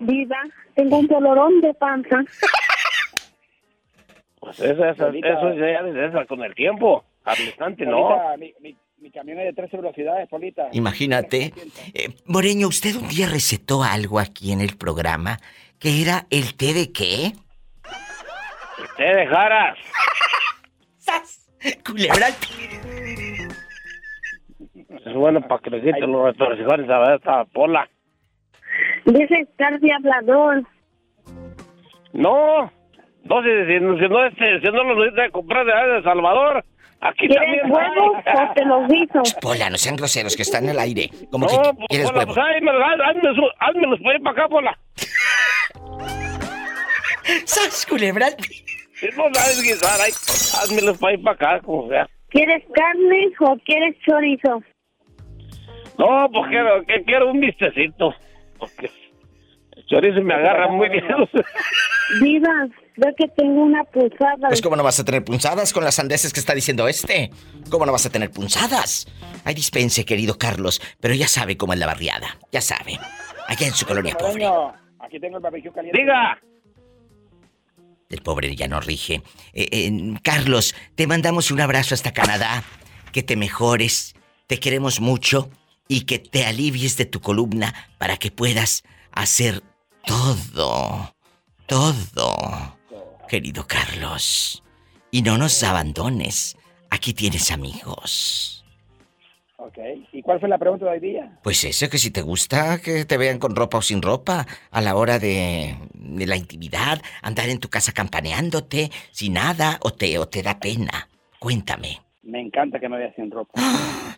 Viva, tengo un dolorón de panza.
Pues esa, esa, eso ya es con el tiempo. Al instante, no.
Mi, mi, mi, camión es de 13 velocidades, Polita.
Imagínate. Eh, Moreño, ¿usted un día recetó algo aquí en el programa que era el té de qué?
El té de jaras.
Culebra.
Es bueno para que le quiten los retorcijones a esta pola.
Dice estar de hablador.
No, no, si, si, si no, este, si no lo necesitas comprar de, de Salvador, aquí
¿Quieres
también.
huevos o te los guiso? (laughs)
Pola, no sean groseros, que están en el aire. Como
no,
que
pues,
quieres
Pola,
huevos.
pues hazme, házmelos para ir para acá, Pola. (laughs)
¡Sas, culebra!
Si no sabes guisar, ay, házmelos para ir para acá, como sea.
¿Quieres carne o quieres chorizo?
No, pues quiero, que quiero un vistecito. Porque el chorizo me agarra muy bien. (laughs)
Viva, veo que tengo una pulsada.
Pues cómo no vas a tener punzadas con las sandeces que está diciendo este. ¿Cómo no vas a tener punzadas? Ay, dispense, querido Carlos, pero ya sabe cómo es la barriada. Ya sabe. Allá en su colonia pobre.
Aquí tengo el barbecue caliente.
Diga.
El pobre ya no rige. Eh, eh, Carlos, te mandamos un abrazo hasta Canadá. Que te mejores. Te queremos mucho. Y que te alivies de tu columna para que puedas hacer todo. Todo. Querido Carlos. Y no nos abandones. Aquí tienes amigos.
Ok. ¿Y cuál fue la pregunta de hoy día?
Pues eso, que si te gusta que te vean con ropa o sin ropa, a la hora de, de la intimidad, andar en tu casa campaneándote, sin nada, o te, o te da pena. Cuéntame.
Me encanta que me veas sin ropa.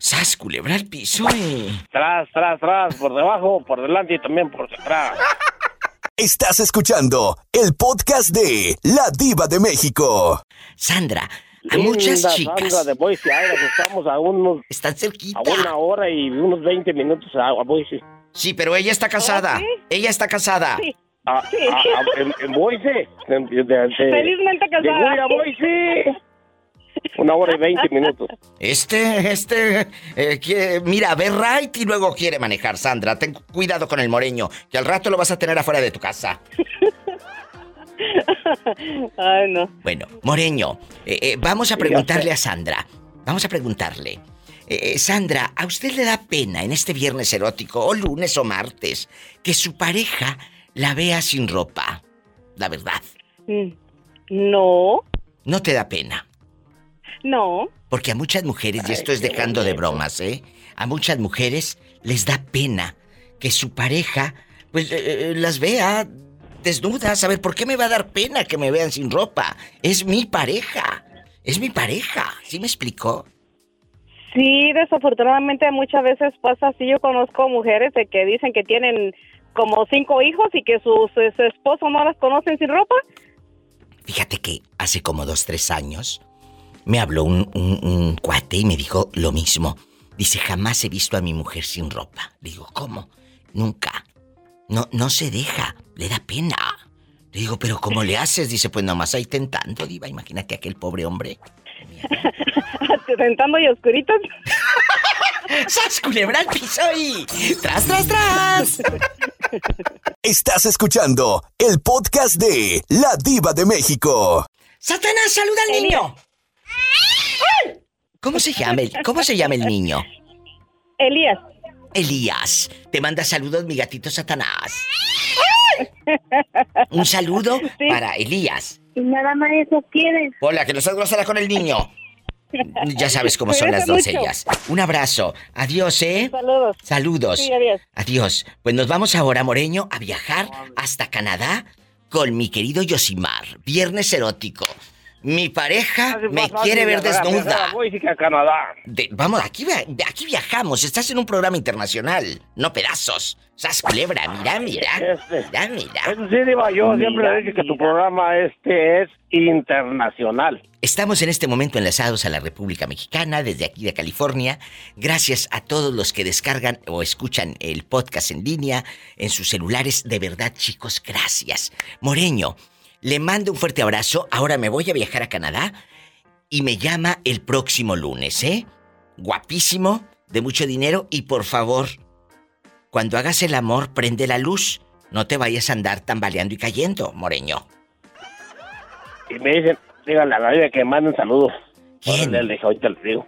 ¡Sas, culebra al piso! eh!
Tras, tras, tras, por debajo, por delante y también por detrás.
Estás escuchando el podcast de La Diva de México.
Sandra, a muchas chicas.
Sandra de Boise, estamos a unos.
Están cerquita.
A una hora y unos 20 minutos a, Boise.
Sí, pero ella está casada. Ella está casada.
Sí. Ah, ah, ah, en, en, Boise.
Felizmente casada.
De a Boise. Una hora y veinte minutos.
Este, este, eh, mira, ve right y luego quiere manejar, Sandra. Ten cuidado con el moreño, que al rato lo vas a tener afuera de tu casa. (laughs)
Ay, no.
Bueno, Moreño, eh, eh, vamos a preguntarle a Sandra. Vamos a preguntarle. Sandra, ¿a usted le da pena en este viernes erótico, o lunes o martes, que su pareja la vea sin ropa? La verdad.
Mm, no.
¿No te da pena?
No.
Porque a muchas mujeres, y esto es dejando de bromas, ¿eh? A muchas mujeres les da pena que su pareja, pues, eh, eh, las vea desnudas. A ver, ¿por qué me va a dar pena que me vean sin ropa? Es mi pareja. Es mi pareja. ¿Sí me explicó?
Sí, desafortunadamente muchas veces pasa así. Yo conozco mujeres de que dicen que tienen como cinco hijos y que sus, sus esposos no las conocen sin ropa.
Fíjate que hace como dos, tres años me habló un, cuate y me dijo lo mismo. Dice, jamás he visto a mi mujer sin ropa. Le digo, ¿cómo? Nunca. No, no se deja, le da pena. Le digo, ¿pero cómo le haces? Dice, pues nomás ahí tentando, Diva. Imagínate aquel pobre hombre. (laughs)
tentando y oscurito. (laughs)
¡Sas culebra al piso y... ¡Tras, tras, tras! (laughs)
Estás escuchando el podcast de La Diva de México.
¡Satanás, saluda al niño! ¿Cómo se llama el, cómo se llama el niño?
Elías.
Elías, te manda saludos mi gatito Satanás. (laughs) Un saludo para Elías.
Y nada más eso quiere.
Hola, que no seas grosera con el niño. Ya sabes cómo son las doncellas. Un abrazo. Adiós, ¿eh?
Saludos.
Saludos.
Sí, adiós.
Adiós. Pues nos vamos ahora, Moreño, a viajar hasta Canadá con mi querido Yosimar. Viernes erótico. Mi pareja me quiere ver desnuda. vamos, aquí, aquí viajamos. Estás en un programa internacional, no pedazos. Sas culebra, mira, mira.
Este, mira, mira. Eso sí, digo, yo siempre dije que tu programa este es internacional.
Estamos en este momento enlazados a la República Mexicana, desde aquí de California. Gracias a todos los que descargan o escuchan el podcast en línea en sus celulares. De verdad, chicos, gracias. Moreño, le mando un fuerte abrazo. Ahora me voy a viajar a Canadá y me llama el próximo lunes, ¿eh? Guapísimo, de mucho dinero y por favor, cuando hagas el amor, prende la luz. No te vayas a andar tambaleando y cayendo, Moreño.
Y me dicen, díganle a la vida que manden saludos.
¿Quién?
Ahorita les digo.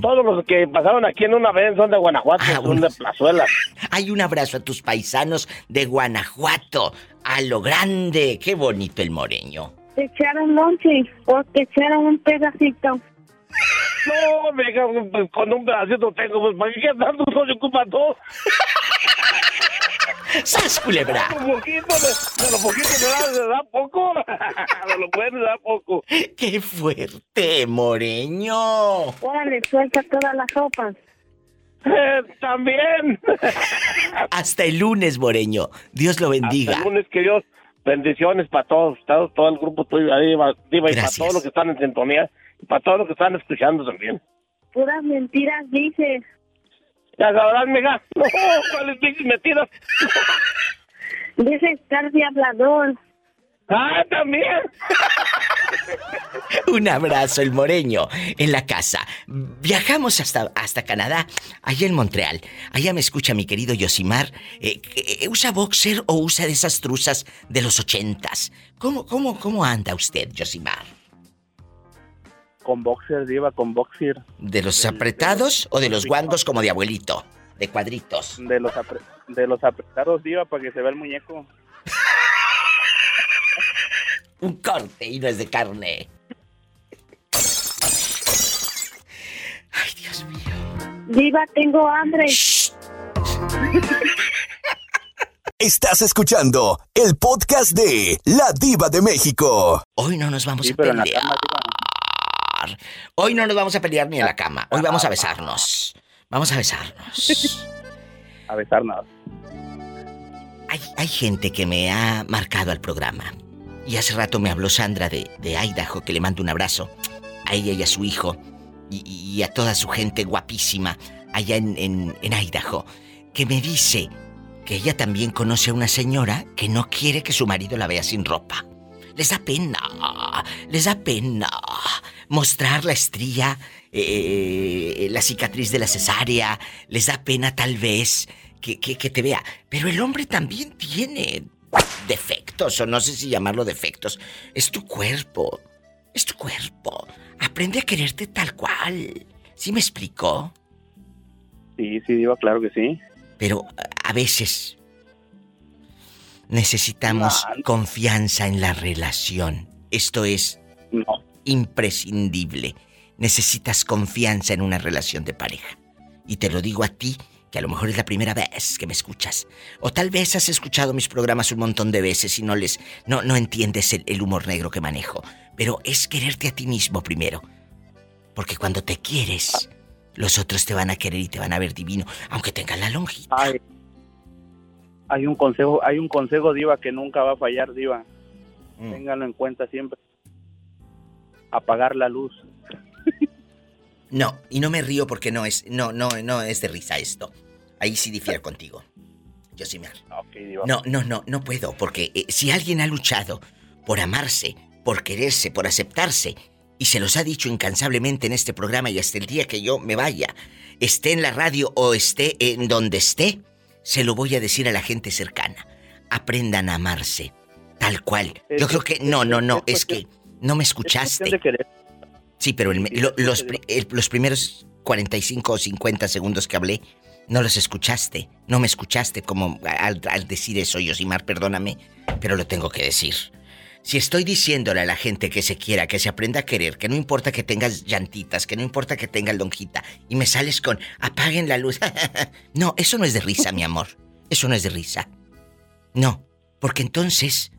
Todos los que pasaron aquí en una vez son de Guanajuato, ah, son de Plazuela. (laughs)
Hay un abrazo a tus paisanos de Guanajuato a lo grande. Qué bonito el moreño.
Te echaron lonche o te echaron un pedacito.
No, venga, pues, con un pedacito tengo, pues para qué tanto no se ocupa todo. (laughs)
¡Sas, culebra! (laughs)
De lo poquito, de, lo poquito me da, me da poco. (laughs) De lo bueno me da poco.
¡Qué fuerte, Moreño!
Órale, suelta todas las sopas.
también. (laughs)
Hasta el lunes, Moreño. Dios lo bendiga.
Hasta el lunes, que Dios. Bendiciones para todos, todo, todo el grupo tuyo, ahí, y para todos los que están en sintonía, y para todos los que están escuchando también.
Puras mentiras dices.
Ya sabrás, mija. (laughs) No, ¿cuáles mentiras? (laughs)
Dice estar de hablador.
Ah, también. (laughs)
Un abrazo, el moreño, en la casa. Viajamos hasta, hasta Canadá, allá en Montreal. Allá me escucha mi querido Yosimar. Eh, eh, ¿Usa boxer o usa de esas truzas de los ochentas? ¿Cómo, cómo, cómo anda usted, Yosimar?
Con boxer, diva, con boxer.
¿De los apretados o de los guangos como de abuelito? De cuadritos.
De los, de los apretados, diva, para que se vea el muñeco. (laughs)
Un corte y no es de carne. Ay, Dios mío.
Viva, tengo hambre. (laughs)
Estás escuchando el podcast de La Diva de México.
Hoy no nos vamos a pelear. Hoy no nos vamos a pelear ni en la cama. Hoy vamos a besarnos. Vamos a besarnos. (laughs)
A besarnos.
hay, gente que me ha marcado al programa. Y hace rato me habló Sandra de, de Idaho, que le mando un abrazo. A ella y a su hijo. Y, a toda su gente guapísima allá en, en, en Idaho. Que me dice que ella también conoce a una señora que no quiere que su marido la vea sin ropa. Les da pena, les da pena mostrar la estría, eh, la cicatriz de la cesárea, les da pena tal vez que, que, te vea. Pero el hombre también tiene defectos, o no sé si llamarlo defectos. Es tu cuerpo, es tu cuerpo. Aprende a quererte tal cual. ¿Sí me explico?
Sí, sí, digo, claro que sí.
Pero a veces necesitamos confianza en la relación. Esto es imprescindible. Necesitas confianza en una relación de pareja. Y te lo digo a ti, que a lo mejor es la primera vez que me escuchas. O tal vez has escuchado mis programas un montón de veces y no les. no, no entiendes el, el humor negro que manejo. Pero es quererte a ti mismo primero. Porque cuando te quieres, los otros te van a querer y te van a ver divino, aunque tengan la longitud.
Hay, un consejo, hay un consejo, Diva, que nunca va a fallar, Diva. Mm. Ténganlo en cuenta siempre. Apagar la luz.
No, y no me río porque no es, no, no, no es de risa esto. Ahí sí difiero contigo. Yo sí me No, no, no, no puedo, porque eh, si alguien ha luchado por amarse, por quererse, por aceptarse, y se los ha dicho incansablemente en este programa y hasta el día que yo me vaya, esté en la radio o esté en donde esté, se lo voy a decir a la gente cercana. Aprendan a amarse, tal cual. Yo creo que no, no, no, es que no me escuchaste. Sí, pero los, los primeros 45 o 50 segundos que hablé, no los escuchaste, no me escuchaste como al, al decir eso, Yosimar, perdóname, pero lo tengo que decir. Si estoy diciéndole a la gente que se quiera, que se aprenda a querer, que no importa que tengas llantitas, que no importa que tengas lonjita, y me sales con apaguen la luz. (laughs) no, eso no es de risa, mi amor. Eso no es de risa. No, porque entonces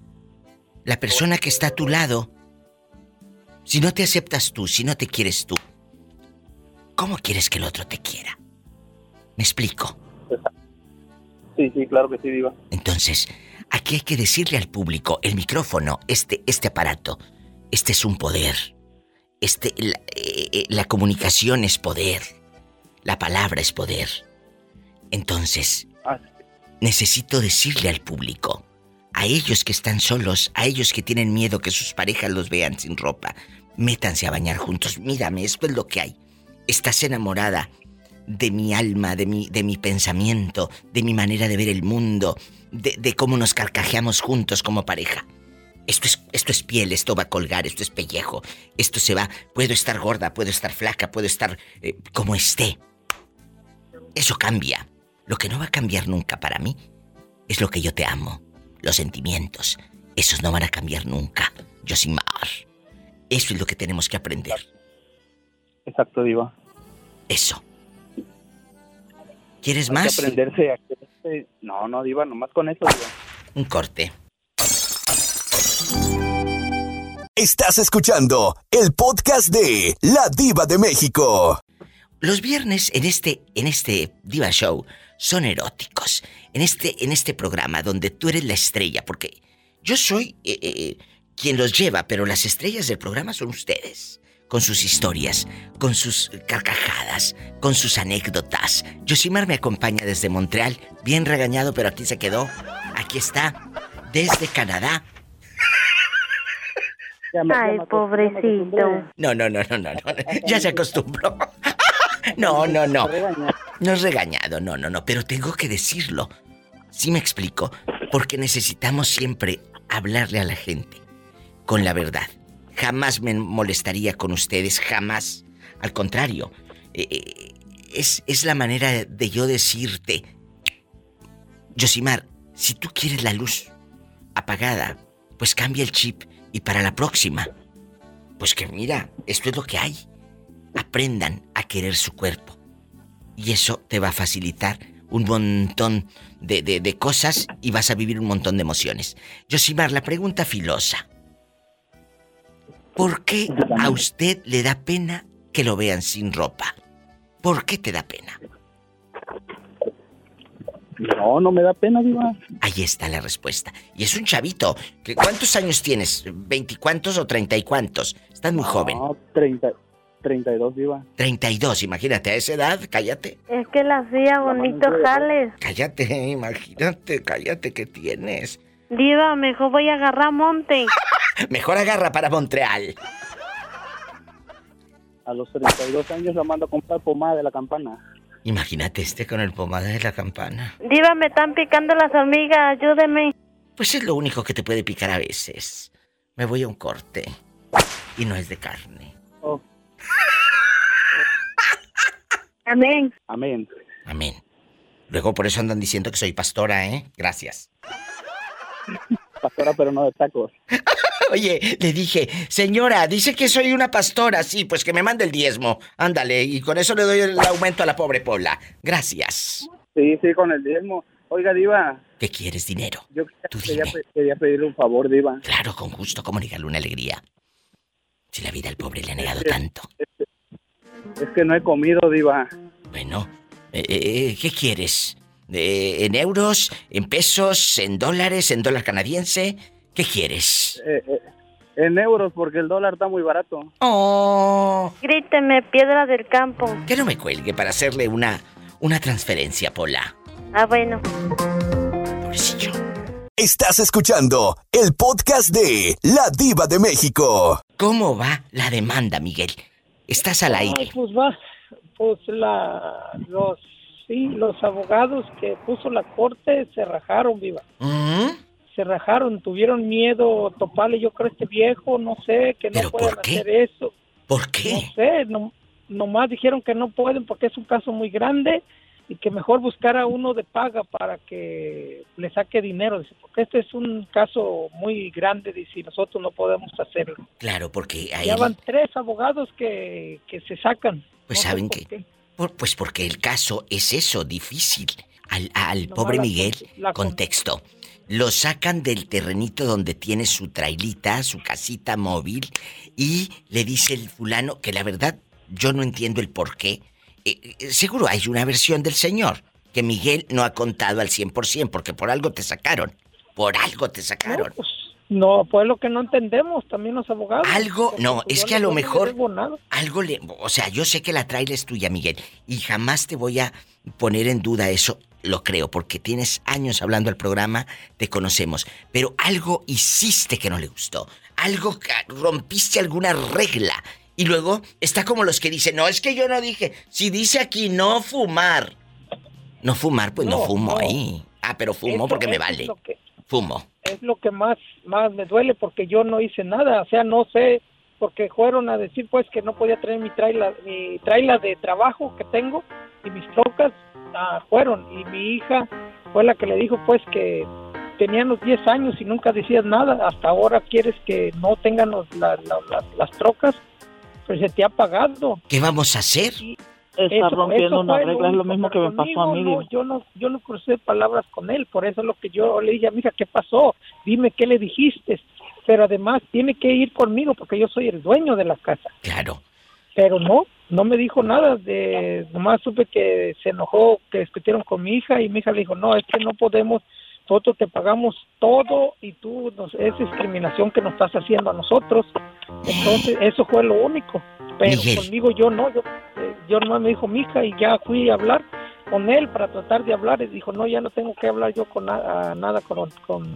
la persona que está a tu lado, si no te aceptas tú, si no te quieres tú, ¿cómo quieres que el otro te quiera? ¿Me explico?
Sí, sí, claro que sí, Diva.
Entonces, Aquí hay que decirle al público, el micrófono, este, este aparato, este es un poder. Este, la, eh, eh, la comunicación es poder. La palabra es poder. Entonces, ah, necesito decirle al público, a ellos que están solos, a ellos que tienen miedo que sus parejas los vean sin ropa, métanse a bañar juntos. Mírame, esto es lo que hay. Estás enamorada de mi alma, de mi, de mi pensamiento, de mi manera de ver el mundo, de, cómo nos carcajeamos juntos como pareja. Esto es, esto es piel, esto va a colgar, esto es pellejo, esto se va, puedo estar gorda, puedo estar flaca, puedo estar eh, como esté. Eso cambia. Lo que no va a cambiar nunca para mí es lo que yo te amo, los sentimientos. Esos no van a cambiar nunca. Yo sin mar. Eso es lo que tenemos que aprender.
Exacto, Diva.
Eso. ¿Quieres más?
aprenderse a no, no, Diva, nomás con eso, Diva.
Un corte.
Estás escuchando el podcast de La Diva de México.
Los viernes en este, en este Diva Show son eróticos. En este, en este programa donde tú eres la estrella, porque yo soy eh, eh, quien los lleva, pero las estrellas del programa son ustedes con sus historias, con sus carcajadas, con sus anécdotas. Josimar me acompaña desde Montreal, bien regañado, pero aquí se quedó. Aquí está, desde Canadá.
Ay, pobrecito.
No, no, no, no, no, no. Ya se acostumbró. (laughs) No, no, no. No es regañado, no, no, no. Pero tengo que decirlo. Sí me explico. Porque necesitamos siempre hablarle a la gente con la verdad. Jamás me molestaría con ustedes, jamás. Al contrario, eh, eh, es, es la manera de yo decirte, Yosimar, si tú quieres la luz apagada, pues cambia el chip y para la próxima, pues que mira, esto es lo que hay. Aprendan a querer su cuerpo. Y eso te va a facilitar un montón de, de cosas y vas a vivir un montón de emociones. Yosimar, la pregunta filosa. ¿Por qué a usted le da pena que lo vean sin ropa? ¿Por qué te da pena?
No, no me da pena, Diva.
Ahí está la respuesta. Y es un chavito. ¿Cuántos años tienes? ¿Veinticuantos o treinta y cuántos? Estás muy joven.
No, treinta, treinta y dos, Diva.
Treinta y dos, imagínate, a esa edad, cállate.
Es que la hacía bonito jales.
Cállate, imagínate, cállate que tienes.
Diva, mejor voy a agarrar monte. (laughs)
mejor agarra para Montreal.
A los 32 años la mando a comprar pomada de la campana.
Imagínate este con el pomada de la campana.
Diva, me están picando las hormigas, ayúdeme.
Pues es lo único que te puede picar a veces. Me voy a un corte. Y no es de carne. Oh.
Amén.
Amén.
Amén. Luego por eso andan diciendo que soy pastora, ¿eh? Gracias.
Pastora, pero no de tacos. (laughs)
Oye, le dije, señora, dice que soy una pastora. Sí, pues que me mande el diezmo. Ándale, y con eso le doy el aumento a la pobre Pola. Gracias.
Sí, sí, con el diezmo. Oiga, Diva.
¿Qué quieres, dinero?
Yo quería, pedirle un favor, Diva.
Claro, con gusto. ¿Cómo negarle una alegría? Si la vida al pobre le ha negado tanto.
Es, que no he comido, Diva.
Bueno, eh, eh, eh, ¿qué quieres? ¿En euros? ¿En pesos? ¿En dólares? ¿En dólar canadiense? ¿Qué quieres?
Eh, eh, en euros, porque el dólar está muy barato.
Oh.
Gríteme, piedra del campo.
Que no me cuelgue para hacerle una, una transferencia, Pola.
Ah, bueno.
Pobrecillo.
Estás escuchando el podcast de La Diva de México.
¿Cómo va la demanda, Miguel? Estás al aire.
pues va, pues la, los, sí, los abogados que puso la corte se rajaron, viva.
¿Mm?
se rajaron, tuvieron miedo toparle, yo creo, este viejo, no sé, que no pueden hacer eso.
¿Por qué?
No sé, no, nomás dijeron que no pueden porque es un caso muy grande y que mejor buscara uno de paga para que le saque dinero, dice, porque este es un caso muy grande, dice, y nosotros no podemos hacerlo.
Claro, porque
ahí... Ya van tres abogados que, que se sacan.
Pues saben que... pues porque el caso es eso, difícil. Al, al pobre Miguel, contexto. Lo sacan del terrenito donde tiene su trailita, su casita móvil, y le dice el fulano que la verdad yo no entiendo el por qué. Eh, eh, seguro hay una versión del señor que Miguel no ha contado al 100% porque por algo te sacaron. Por algo te sacaron.
Pues, no, pues, lo que no entendemos también los abogados.
Algo, no, es que a lo mejor algo le, o sea, yo sé que la trailer es tuya, Miguel, y jamás te voy a poner en duda eso lo creo, porque tienes años hablando al programa, te conocemos. Pero algo hiciste que no le gustó. Algo rompiste alguna regla. Y luego está como los que dicen, no, es que yo no dije, si dice aquí no fumar. No fumar, pues no, fumo ahí. Ah, pero fumo porque me vale. fumo.
Es lo que más, más me duele porque yo no hice nada. O sea, no sé, porque fueron a decir pues que no podía traer mi traila, mi traila de trabajo que tengo y mis trocas fueron y mi hija fue la que le dijo pues que tenían los 10 años y nunca decías nada, hasta ahora quieres que no tengan las trocas, pues se te ha pagado.
¿Qué vamos a hacer?
Está rompiendo una regla, es lo mismo que me pasó a mí. yo no yo no crucé palabras con él, por eso es lo que yo le dije, mija, ¿qué pasó? Dime qué le dijiste. Pero además tiene que ir conmigo porque yo soy el dueño de la casa.
Claro.
Pero no, no me dijo nada, de nomás supe que se enojó, que discutieron con mi hija y mi hija le dijo, no, es que no podemos, nosotros te pagamos todo y tú, nos, es discriminación que nos estás haciendo a nosotros. Entonces, eso fue lo único. Pero conmigo yo no, yo, eh, yo nomás me dijo mi hija y ya fui a hablar con él para tratar de hablar y dijo, no, ya no tengo que hablar yo con nada con, con,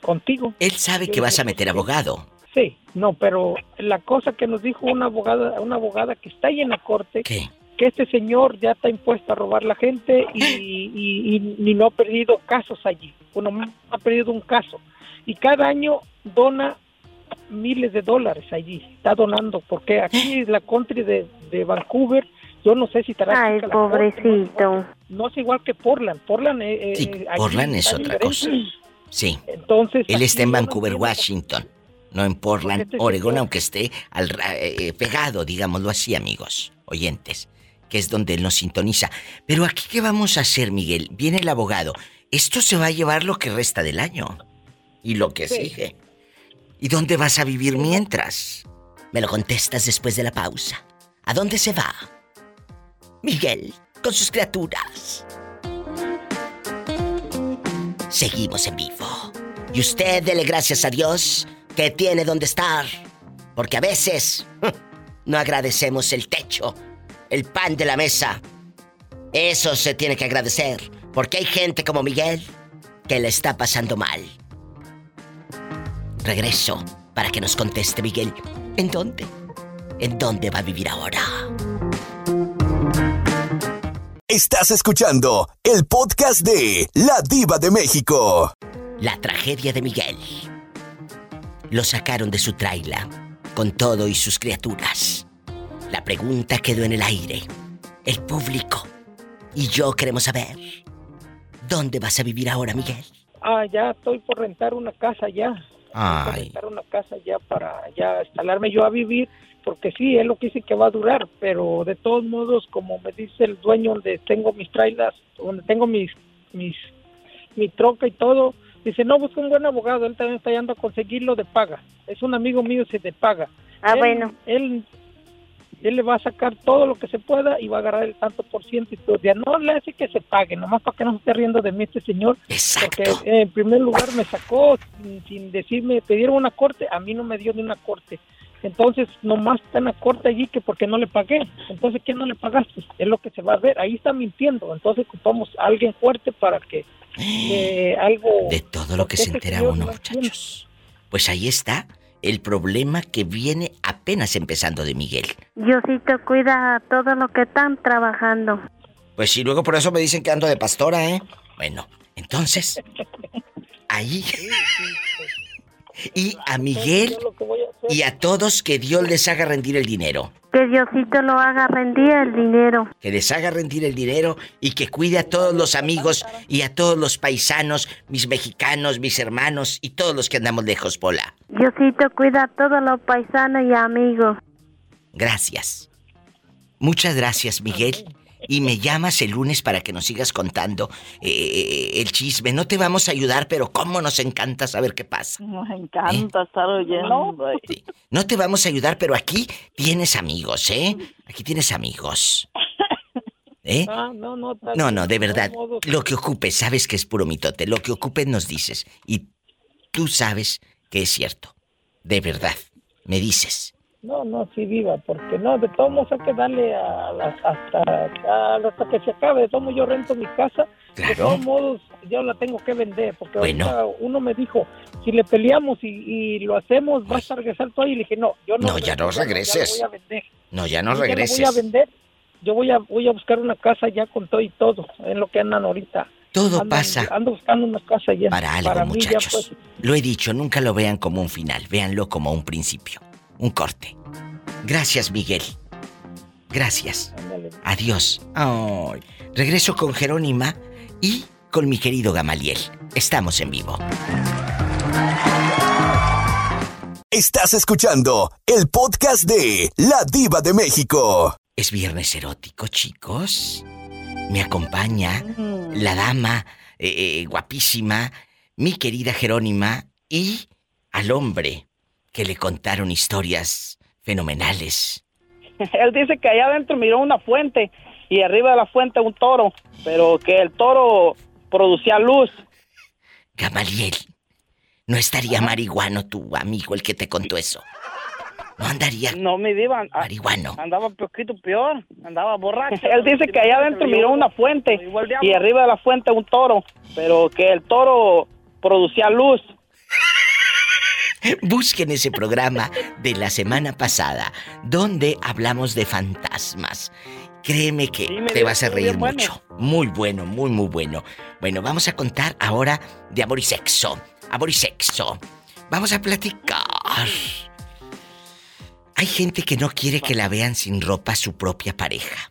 contigo.
Él sabe que vas a meter abogado.
Sí, no, pero la cosa que nos dijo una abogada, una abogada que está ahí en la corte, que este señor ya está impuesto a robar la gente y, y, no ha perdido casos allí. Uno ha perdido un caso. Y cada año dona miles de dólares allí. Está donando, porque aquí es la country de, Vancouver. Yo no sé si estará.
Ay, pobrecito.
no, es igual que Portland. Portland, eh,
eh Portland es otra cosa. Sí.
Entonces.
Él está en Vancouver, Washington no en Portland, este Oregón, aunque esté al, eh, eh, pegado, digámoslo así, amigos, oyentes, que es donde él nos sintoniza. Pero aquí, ¿qué vamos a hacer, Miguel? Viene el abogado. Esto se va a llevar lo que resta del año y lo que sigue. ¿Y dónde vas a vivir mientras? Me lo contestas después de la pausa. ¿A dónde se va? Miguel, con sus criaturas. seguimos en vivo. Y usted dele gracias a Dios que tiene donde estar. Porque a veces (laughs) no agradecemos el techo, el pan de la mesa. Eso se tiene que agradecer. Porque hay gente como Miguel que le está pasando mal. Regreso para que nos conteste Miguel. ¿En dónde? ¿En dónde va a vivir ahora?
Estás escuchando el podcast de La Diva de México.
La tragedia de Miguel. Lo sacaron de su traila, con todo y sus criaturas. La pregunta quedó en el aire. El público y yo queremos saber. ¿Dónde vas a vivir ahora, Miguel?
Ah, ya estoy por rentar una casa ya.
Ay.
Por rentar una casa ya para ya instalarme yo a vivir, porque sí, es lo que dice que va a durar, pero de todos modos, como me dice el dueño donde tengo mis trailers, donde tengo mis, mis, mi troca y todo, Dice, no, busca un buen abogado, él también está yendo a conseguirlo de paga. Es un amigo mío, se te paga.
Ah, bueno.
Él, él le va a sacar todo lo que se pueda y va a agarrar el tanto por ciento y todo. Ya no le hace que se pague, nomás para que no se esté riendo de mí este señor.
Exacto.
Porque eh, en primer lugar me sacó sin, sin decirme, pidieron una corte, a mí no me dio ni una corte. Entonces, nomás está en la corte allí que porque no le pagué. Entonces, ¿qué no le pagaste? Es lo que se va a ver. Ahí está mintiendo. Entonces, ocupamos a alguien fuerte para que eh, algo...
De todo lo que se entera uno, muchachos. Pues ahí está el problema que viene apenas empezando de Miguel.
Diosito cuida a todo lo que están trabajando.
Pues sí, luego por eso me dicen que ando de pastora, ¿eh? Bueno, entonces, ahí... y a Miguel y a todos que Dios les haga rendir el dinero.
Que Diosito lo haga rendir el dinero.
Que les haga rendir el dinero y que cuide a todos los amigos y a todos los paisanos, mis mexicanos, mis hermanos y todos los que andamos lejos, Pola.
Diosito cuida a todos los paisanos y amigos.
Gracias. Muchas gracias, Miguel. Y me llamas el lunes para que nos sigas contando eh, el chisme. No te vamos a ayudar, pero cómo nos encanta saber qué pasa.
Nos encanta estar oyendo.
Sí. No te vamos a ayudar, pero aquí tienes amigos, ¿eh? Aquí tienes amigos. (laughs) ¿Eh?
Ah, no, no,
No, no, de verdad. Lo que ocupes, sabes que es puro mitote. Lo que ocupes nos dices. Y tú sabes que es cierto. De verdad. Me dices.
No, no, sí, viva, porque no, de todos modos hay que darle a hasta, a- hasta que se acabe. De todos modos, yo rento mi casa. De
Claro.
todos modos, yo la tengo que vender, porque
Bueno.
ahorita uno me dijo, si le peleamos y, y lo hacemos, vas a regresar tú ahí. Y le dije, no, yo no.
No, ya no regreses.
Ya voy a vender.
No, ya no
Yo ya lo
regreses.
voy a vender. Yo voy a, voy a buscar una casa ya con todo y todo, en lo que andan ahorita.
Todo pasa
Ando buscando una casa ya.
para algo,
mí ya,
muchachos.
pues,
Lo he dicho, nunca lo vean como un final, véanlo como un principio, un corte. Gracias, Miguel. Gracias. Adiós. Regreso con Jerónima y con mi querido Gamaliel. Estamos en vivo.
Estás escuchando el podcast de La Diva de México.
Es viernes erótico, chicos. Me acompaña la dama eh, eh, guapísima, mi querida Jerónima, y al hombre que le contaron historias fenomenales. (laughs)
Él dice que allá adentro miró una fuente y arriba de la fuente un toro, pero que el toro producía luz.
Gamaliel, ¿no estaría marihuano tu amigo el que te contó eso? No andaría.
No, mi diva. a-
Marihuano.
Andaba poquito peor, andaba borracho. (laughs) Él dice que allá adentro miró una fuente y arriba de la fuente un toro, pero que el toro producía luz.
Busquen ese programa de la semana pasada, donde hablamos de fantasmas. Créeme que te vas a reír
bueno.
mucho. Muy bueno, muy, muy bueno. Bueno, vamos a contar ahora de amor y sexo. Amor y sexo. Vamos a platicar. Hay gente que no quiere que la vean sin ropa su propia pareja.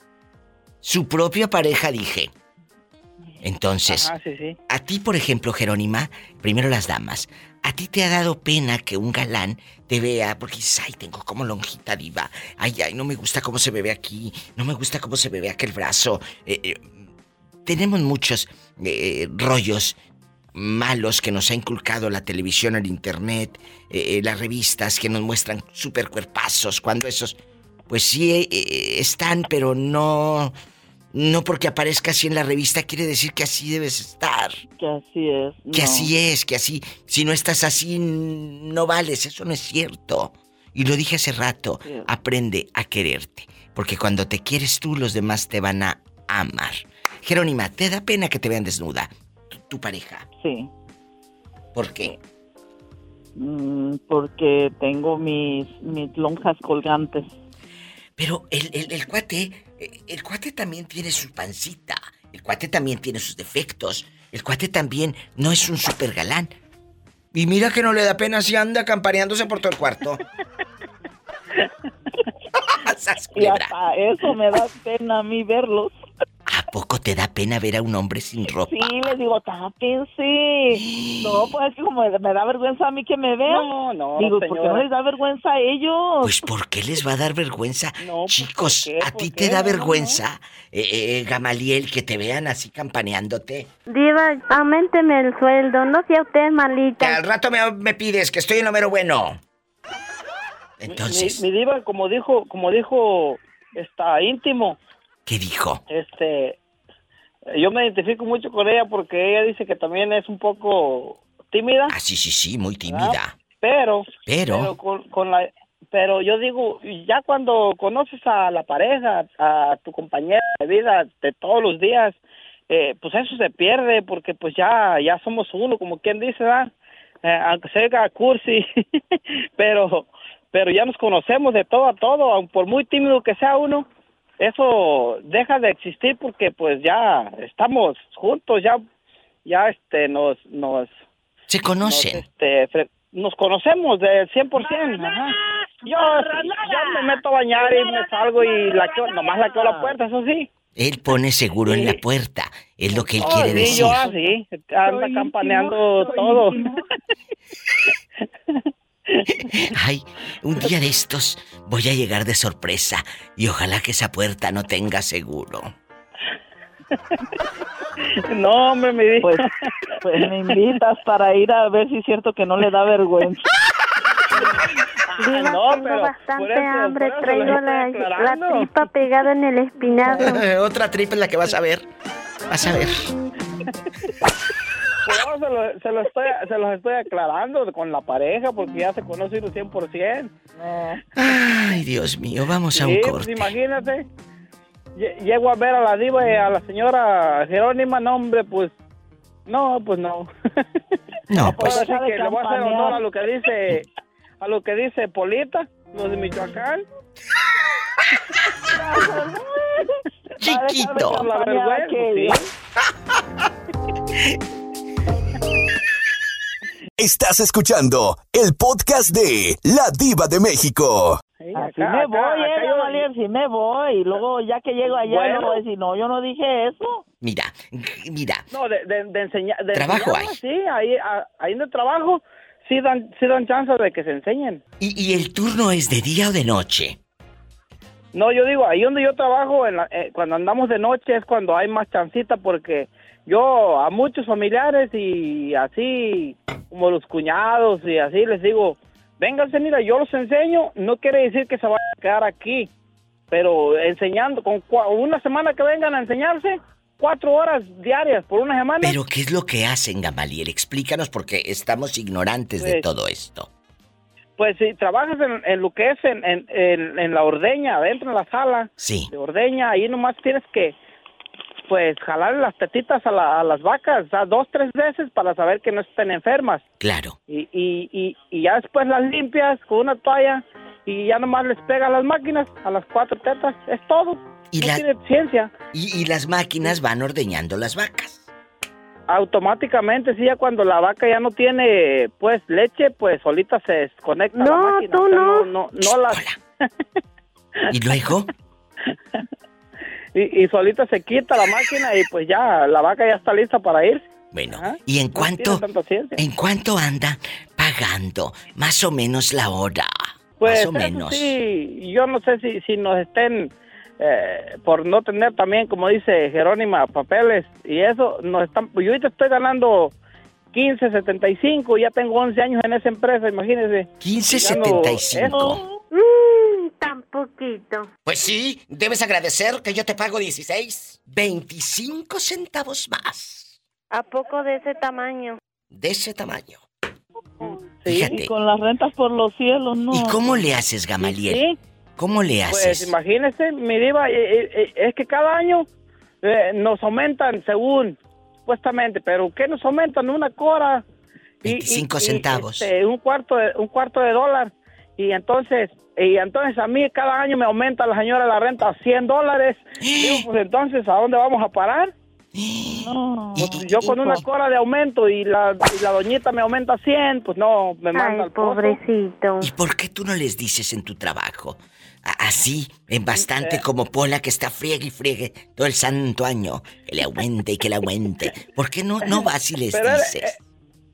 Su propia pareja, dije. Entonces,
Ajá, sí, sí.
a ti, por ejemplo, Jerónima, primero las damas, ¿a ti te ha dado pena que un galán te vea? Porque dices, ay, tengo como lonjita diva. Ay, ay, no me gusta cómo se me ve aquí. No me gusta cómo se me ve aquel brazo. Eh, eh, tenemos muchos eh, rollos malos que nos ha inculcado la televisión, el internet, las revistas que nos muestran super cuerpazos, cuando esos, pues sí están, pero no, no porque aparezca así en la revista quiere decir que así debes estar.
Que así es.
Que así es, que así, si no estás así, no vales, eso no es cierto. Y lo dije hace rato, aprende a quererte, porque cuando te quieres tú, los demás te van a amar. Jerónima, ¿te da pena que te vean desnuda? Tu, pareja.
Sí.
¿Por qué?
Mm, porque tengo mis, mis lonjas colgantes.
Pero el, el, cuate, el cuate también tiene su pancita. El cuate también tiene sus defectos. El cuate también no es un super galán. Y mira que no le da pena si anda campaneándose por todo el cuarto. (laughs) (laughs)
y hasta eso me da pena a mí verlos.
¿A poco te da pena ver a un hombre sin ropa?
Sí, les digo, tápense. (gasps) No, pues es que como me da vergüenza a mí que me vean.
No, no,
Digo, ¿por qué no les da vergüenza a ellos?
Pues ¿por qué les va a dar vergüenza? Chicos, ¿a ti te da vergüenza, eh, eh, Gamaliel, que te vean así campaneándote?
Diva, aumenteme el sueldo, no sea usted malita.
Que al rato me, me pides, que estoy en lo mero bueno. Entonces...
Mi, mi diva, como dijo, como dijo, está íntimo
¿Qué dijo?
Este, yo me identifico mucho con ella porque ella dice que también es un poco tímida.
Ah, sí, sí, sí, muy tímida.
Pero,
pero,
con, la, pero yo digo, ya cuando conoces a la pareja, a tu compañera de vida de todos los días, eh, pues eso se pierde porque pues ya, ya somos uno, como quien dice, ¿verdad? Eh, aunque sea cursi, (laughs) pero, pero ya nos conocemos de todo a todo, por muy tímido que sea uno, eso deja de existir porque pues ya estamos juntos, ya ya este nos nos
se conocen.
Nos, este, nos conocemos del 100%, ajá. Yo, yo me meto a bañar y me salgo y la nomás la quedo la puerta, eso sí.
Él pone seguro en la puerta, es lo que él oh, quiere decir.
Yo así, anda campaneando todo. (laughs)
Ay, un día de estos voy a llegar de sorpresa y ojalá que esa puerta no tenga seguro.
No, me me
pues, pues, me invitas para ir a ver si es cierto que no le da vergüenza.
Diva, no, tengo bastante hambre, traigo la, la, tripa pegada en el espinazo. (laughs)
Otra tripa en la que vas a ver. Vas a ver. (laughs)
se, se, lo estoy, se los estoy aclarando con la pareja porque ya se conoce el 100%.
Ay, Dios mío, vamos a un pues corte.
imagínate, llego a ver a la diva y a la señora Jerónima, no, hombre, pues, no, pues no.
No, pues.
Así que le voy a hacer honor a lo que dice, a lo que dice Polita, los de Michoacán.
Chiquito.
La vergüenza, (laughs)
Estás escuchando el podcast de La Diva de México.
Así me voy, eh, así me voy. Y luego, ya que llego allá, bueno. voy a decir, no, yo no dije eso.
Mira, mira.
No, de, de, enseñar.
trabajo hay.
Sí, ahí, ahí en el trabajo sí dan, sí dan chance de que se enseñen.
¿Y, ¿Y el turno es de día o de noche?
No, yo digo, ahí donde yo trabajo, en eh, cuando andamos de noche es cuando hay más chancita porque yo a muchos familiares y así como los cuñados y así les digo, vénganse, mira, yo los enseño, no quiere decir que se vayan a quedar aquí, pero enseñando, con una semana que vengan a enseñarse, cuatro horas diarias por una semana.
Pero ¿qué es lo que hacen, Gamaliel? Explícanos porque estamos ignorantes de pues, todo esto.
Pues si trabajas en, lo que es en, en, la ordeña, adentro en la sala
sí.
de ordeña, ahí nomás tienes que pues jalar las tetitas a, las vacas, o dos, tres veces para saber que no estén enfermas.
Claro.
Y, y, y, y ya después las limpias con una toalla y ya nomás les pega a las máquinas, a las cuatro tetas, es todo.
Y
no tiene ciencia.
Y, y las máquinas van ordeñando las vacas.
Automáticamente, sí, ya cuando la vaca ya no tiene, pues, leche, pues, solita se desconecta
no,
la máquina.
Tú no,
no, no, las... (laughs)
¿Y luego? (laughs)
y, solita se quita la máquina y pues ya la vaca ya está lista para ir.
Bueno, ¿y en cuánto en cuánto anda pagando más o menos la hora?
Pues
más o menos.
sí, yo no sé si, si nos estén eh, por no tener también, como dice Jerónima, papeles y eso, nos están, yo ahorita estoy ganando 15.75, ya tengo 11 años en esa empresa, imagínese.
15.75.
Tan poquito.
Pues sí, debes agradecer que yo te pago 16. 25 centavos más.
¿A poco de ese tamaño?
De ese tamaño.
Sí, y con las rentas por los cielos, ¿no?
¿Y cómo le haces, Gamaliel? ¿Sí? ¿Cómo le pues, haces?
Pues imagínese, mi diva, eh, eh, eh, es que cada año nos aumentan según, supuestamente, pero ¿qué nos aumentan? Una cora.
25 centavos.
Este, un, cuarto de, un cuarto de dólar. Y entonces, y entonces a mí cada año me aumenta la señora la renta a 100 dólares. (gasps) Digo, pues entonces, ¿a dónde vamos a parar? (gasps) No, pues, yo con una cora de aumento y la, la doñita me aumenta 100, pues no, me manda
Ay, pobrecito.
¿Y por qué tú no les dices en tu trabajo? Así, en bastante como Pola que está friegue y friegue todo el santo año. Que le aumente y que le aumente. ¿Por qué no, no vas y les dices?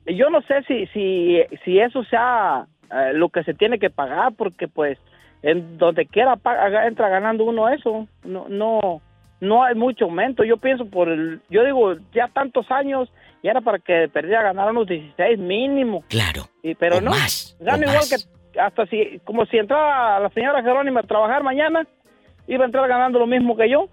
Eh, yo no sé si, si, si eso sea eh, lo que se tiene que pagar, porque pues en donde quiera entra ganando uno eso. No, no, no hay mucho aumento. Yo pienso por el, yo digo, ya tantos años, y era para que perdiera ganar unos 16 mínimo.
Claro.
Y, pero no,
más,
gana igual que hasta si, como si entraba la señora Jerónima a trabajar mañana, iba a entrar ganando lo mismo que yo.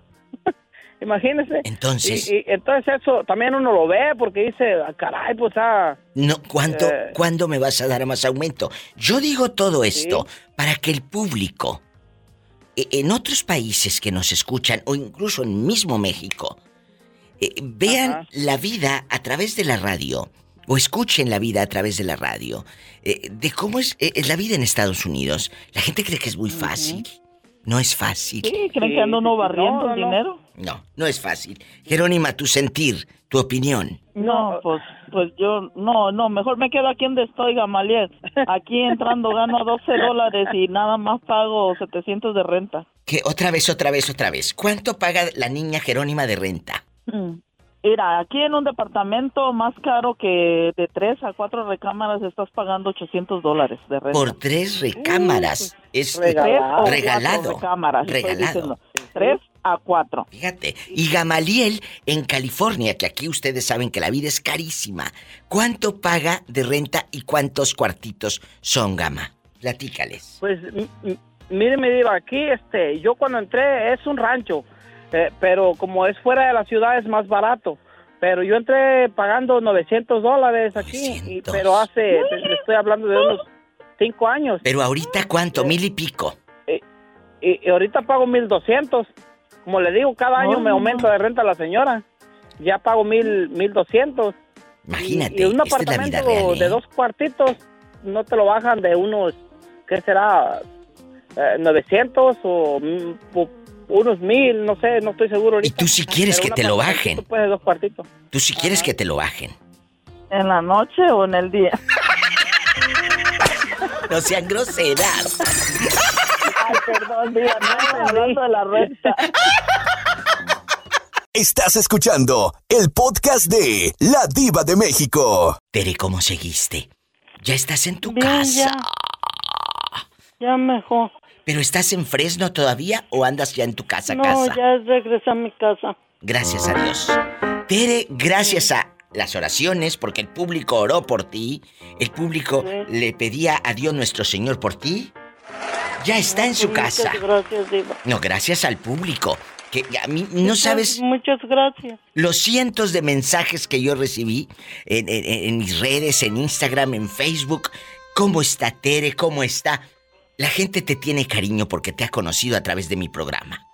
(laughs) Imagínese.
Entonces.
Y, entonces eso también uno lo ve porque dice, ah, caray, pues ah.
No, ¿cuánto, eh, ¿cuándo me vas a dar más aumento? Yo digo todo esto para que el público, e, en otros países que nos escuchan, o incluso en mismo México, eh, vean la vida a través de la radio o escuchen la vida a través de la radio, eh, de cómo es eh, la vida en Estados Unidos. La gente cree que es muy fácil. No es fácil.
Sí, creen que anda uno barriendo el dinero.
No, no es fácil. Jerónima, tu sentir, tu opinión.
No, pues, pues yo, no, no, mejor me quedo aquí donde estoy, Gamaliel. Aquí entrando gano 12 dólares y nada más pago 700 de renta.
¿Qué? Otra vez, otra vez, otra vez. ¿Cuánto paga la niña Jerónima de renta?
Mm. Mira, aquí en un departamento más caro que de tres a cuatro recámaras estás pagando 800 dólares de renta.
Por tres recámaras. es regalado. Regalado.
Recámaras, regalado. Tres a cuatro.
Fíjate. Y Gamaliel, en California, que aquí ustedes saben que la vida es carísima. ¿Cuánto paga de renta y cuántos cuartitos son, Gama? Platícales.
Pues, mire, me digo, aquí, este, yo cuando entré es un rancho eh, pero como es fuera de la ciudad es más barato. Pero yo entré pagando 900 dólares aquí, pero hace, estoy hablando de unos 5 años.
Pero ahorita cuánto, mil y pico.
Y, ahorita pago 1200. Como le digo, cada año me aumenta de renta la señora. Ya pago mil, 1200.
Imagínate.
Y, un apartamento de ¿eh? dos cuartitos no te lo bajan de unos, ¿qué será? 900 eh, o unos mil, no sé, no estoy seguro
Y tú si quieres que te lo bajen.
dos cuartitos.
Tú si quieres que te lo bajen.
¿En la noche o en el día? (laughs)
no sean groseras. (laughs)
Perdón, diga, no, hablando de la renta.
Estás escuchando el podcast de La Diva de México.
Tere, ¿cómo seguiste? ¿Ya estás en tu casa?
Ya. ya mejor.
¿Pero estás en Fresno todavía o andas ya en tu casa,
no,
casa?
ya regresé a mi casa.
Gracias a Dios. Tere, gracias a las oraciones, porque el público oró por ti, el público le pedía a Dios nuestro Señor por ti, ya está en su casa.
Gracias, Diva.
No, gracias al público. Que a mí no sabes.
Muchas gracias.
Los cientos de mensajes que yo recibí en, en mis redes, en Instagram, en Facebook. ¿Cómo está Tere? ¿Cómo está? La gente te tiene cariño porque te ha conocido a través de mi programa.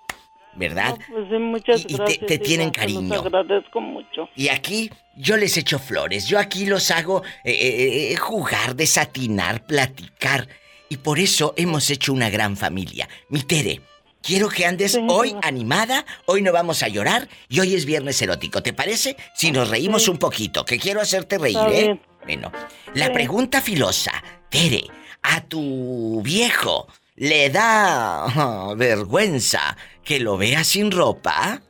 ¿Verdad?
pues muchas
gracias. Y te, tienen cariño.
agradezco mucho.
Y aquí yo les echo flores. Yo aquí los hago eh, eh, eh, jugar, desatinar, platicar. Y por eso hemos hecho una gran familia. Mi Tere, quiero que andes hoy animada. Hoy no vamos a llorar. Y hoy es viernes erótico. ¿Te parece? Si nos reímos un poquito, que quiero hacerte reír, ¿eh? Bueno, la pregunta filosa. Tere, a tu viejo le da vergüenza que lo vea sin ropa?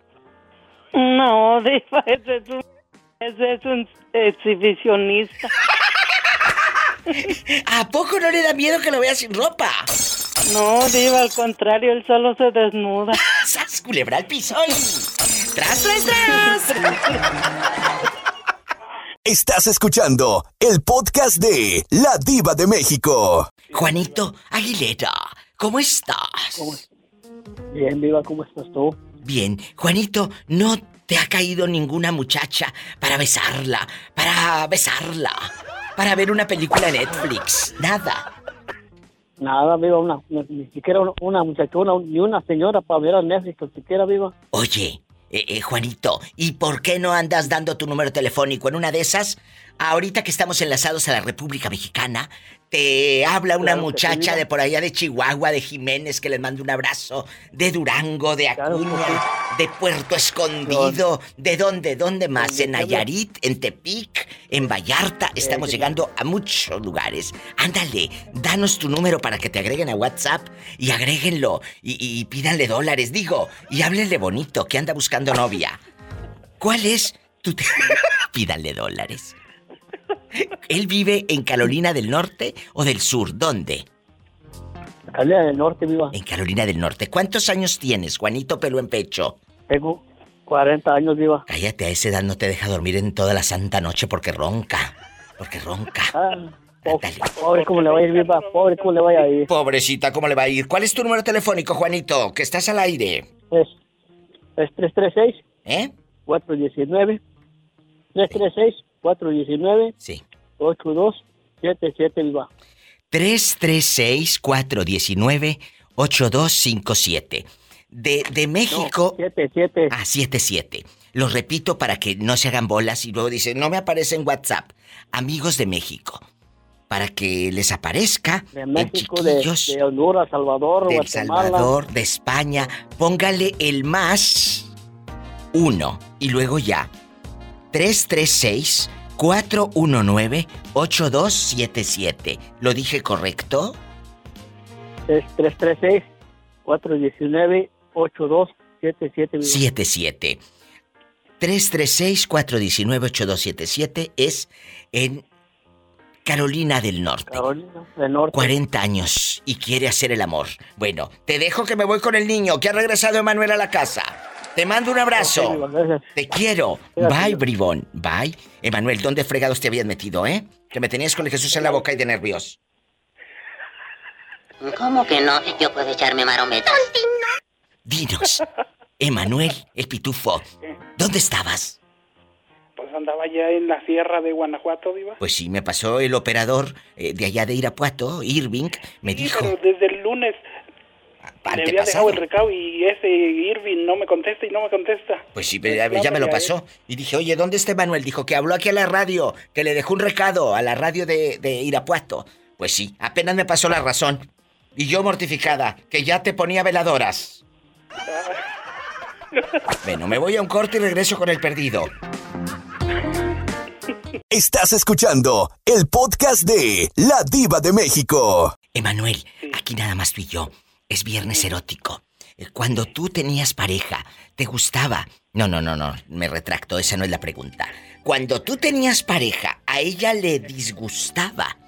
No, (laughs) Diva, ese es un, ese es un exhibicionista. (laughs)
¿A poco no le da miedo que lo vea sin ropa?
No, Diva, al contrario, él solo se desnuda. (laughs)
¡Sas, culebra al piso! ¡Tras, tras, tras!
Estás escuchando el podcast de La Diva de México.
Juanito Aguilera, ¿Cómo estás?
Bien, viva, ¿cómo estás tú?
Bien, Juanito, ¿no te ha caído ninguna muchacha para besarla, para besarla, para ver una película de Netflix? Nada.
Nada, viva, una, ni siquiera una, muchacha, ni una señora para ver a Netflix, ni siquiera viva.
Oye, eh, eh, Juanito, ¿y por qué no andas dando tu número telefónico en una de esas? Ahorita que estamos enlazados a la República Mexicana, te habla una muchacha de por allá de Chihuahua, de Jiménez, que les manda un abrazo, de Durango, de Acuña, de Puerto Escondido, ¿de dónde? ¿Dónde más? En Nayarit, en Tepic, en Vallarta, estamos llegando a muchos lugares. Ándale, danos tu número para que te agreguen a WhatsApp y agréguenlo y, y pídanle dólares, digo, y háblenle bonito, que anda buscando novia. ¿Cuál es tu... (laughs) pídanle dólares. ¿Él vive en Carolina del Norte o del Sur? ¿Dónde?
Carolina del Norte, viva.
En Carolina del Norte. ¿Cuántos años tienes, Juanito Pelo en Pecho?
Tengo 40 años, viva.
Cállate, a esa edad no te deja dormir en toda la santa noche porque ronca. Porque ronca. Ah,
pobre, ¿cómo le va a ir, viva? Pobre, ¿cómo le va a ir?
Pobrecita, ¿cómo le va a ir? ¿Cuál es tu número telefónico, Juanito? Que estás al aire.
Es, es 336.
¿Eh?
419. 336 419
Sí.
8277 viva.
336 419 8257. De, de México.
No, 77.
Ah, 77. Lo repito para que no se hagan bolas y luego dicen, no me aparece en WhatsApp. Amigos de México. Para que les aparezca.
De México, de, de, Honduras, Salvador,
de
Guatemala.
Salvador, de España. Póngale el más uno. Y luego ya. 336 419-8277. ¿Lo dije correcto?
Es 336-419-8277.
77. 336-419-8277 es en Carolina del Norte.
Carolina del Norte.
40 años y quiere hacer el amor. Bueno, te dejo que me voy con el niño que ha regresado Emanuel a la casa. Te mando un abrazo. te quiero. Bye, bribón. Bye. Emanuel, ¿dónde fregados te habías metido, eh? Que me tenías con el Jesús en la boca y de nervios.
¿Cómo que no? Yo puedo echarme marometas.
Dinos, Emanuel, el pitufo, ¿dónde estabas?
Andaba ya en la sierra de Guanajuato, viva.
Pues sí, me pasó el operador eh, de allá de Irapuato, Irving, me
sí,
dijo...
Pero desde el lunes le había dejado el recado y ese Irving no me contesta y no me contesta.
Pues sí, ya, ya me lo pasó. Y dije, oye, ¿dónde está Manuel? Dijo que habló aquí a la radio, que le dejó un recado a la radio de, de Irapuato. Pues sí, apenas me pasó la razón. Y yo mortificada, que ya te ponía veladoras. bueno, me voy a un corte y regreso con el perdido.
Estás escuchando el podcast de La Diva de México.
Emanuel, aquí nada más tú y yo. Es viernes erótico. Eh, cuando tú tenías pareja, ¿te gustaba? No, no, no, no, me retracto, esa no es la pregunta. Cuando tú tenías pareja, ¿a ella le disgustaba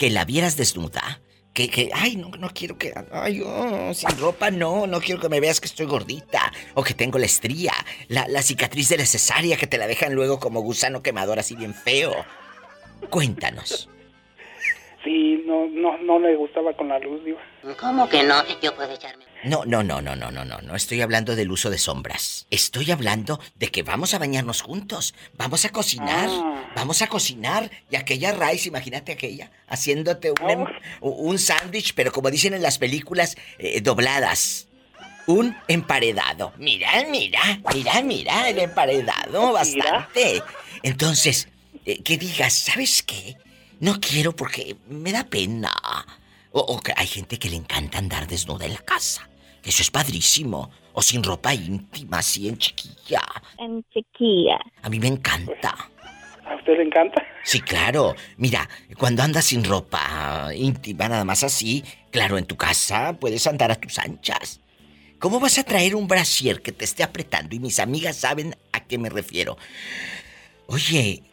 que la vieras desnuda? Que, que, ay, no, no quiero que, ay, oh, sin ropa, no, no quiero que me veas que estoy gordita, o que tengo la estría, la, la cicatriz de la cesárea que te la dejan luego como gusano quemador así bien feo. Cuéntanos.
Sí, no, no, no le gustaba con la luz, digo.
¿Cómo que no? Yo puedo echarme.
No, no, no, no, no, no, no, no estoy hablando del uso de sombras. Estoy hablando de que vamos a bañarnos juntos, vamos a cocinar,
Ah.
vamos a cocinar. Y aquella Rice, imagínate aquella, haciéndote un, em- un sándwich, pero como dicen en las películas, eh, dobladas. Un emparedado. Mira, mira, mira, mira, el emparedado, bastante. Entonces, eh, que digas, ¿sabes qué? No quiero porque me da pena. O, o que hay gente que le encanta andar desnuda en la casa. Eso es padrísimo. O sin ropa íntima, así en chiquilla.
En chiquilla.
A mí me encanta.
¿A usted le encanta?
Sí, claro. Mira, cuando andas sin ropa íntima, nada más así, claro, en tu casa puedes andar a tus anchas. ¿Cómo vas a traer un brasier que te esté apretando? Y mis amigas saben a qué me refiero. Oye,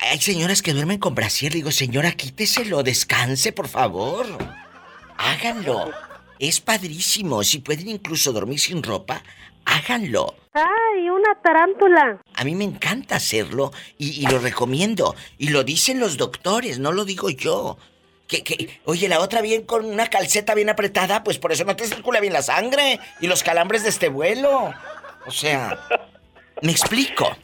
hay señoras que duermen con brasier. Le digo, señora, quíteselo, descanse, por favor. Háganlo. Es padrísimo. Si pueden incluso dormir sin ropa, háganlo.
¡Ay, una tarántula!
A mí me encanta hacerlo y, y lo recomiendo. Y lo dicen los doctores, no lo digo yo. Que, oye, la otra bien con una calceta bien apretada, pues por eso no te circula bien la sangre y los calambres de este vuelo. O sea, ¿me explico?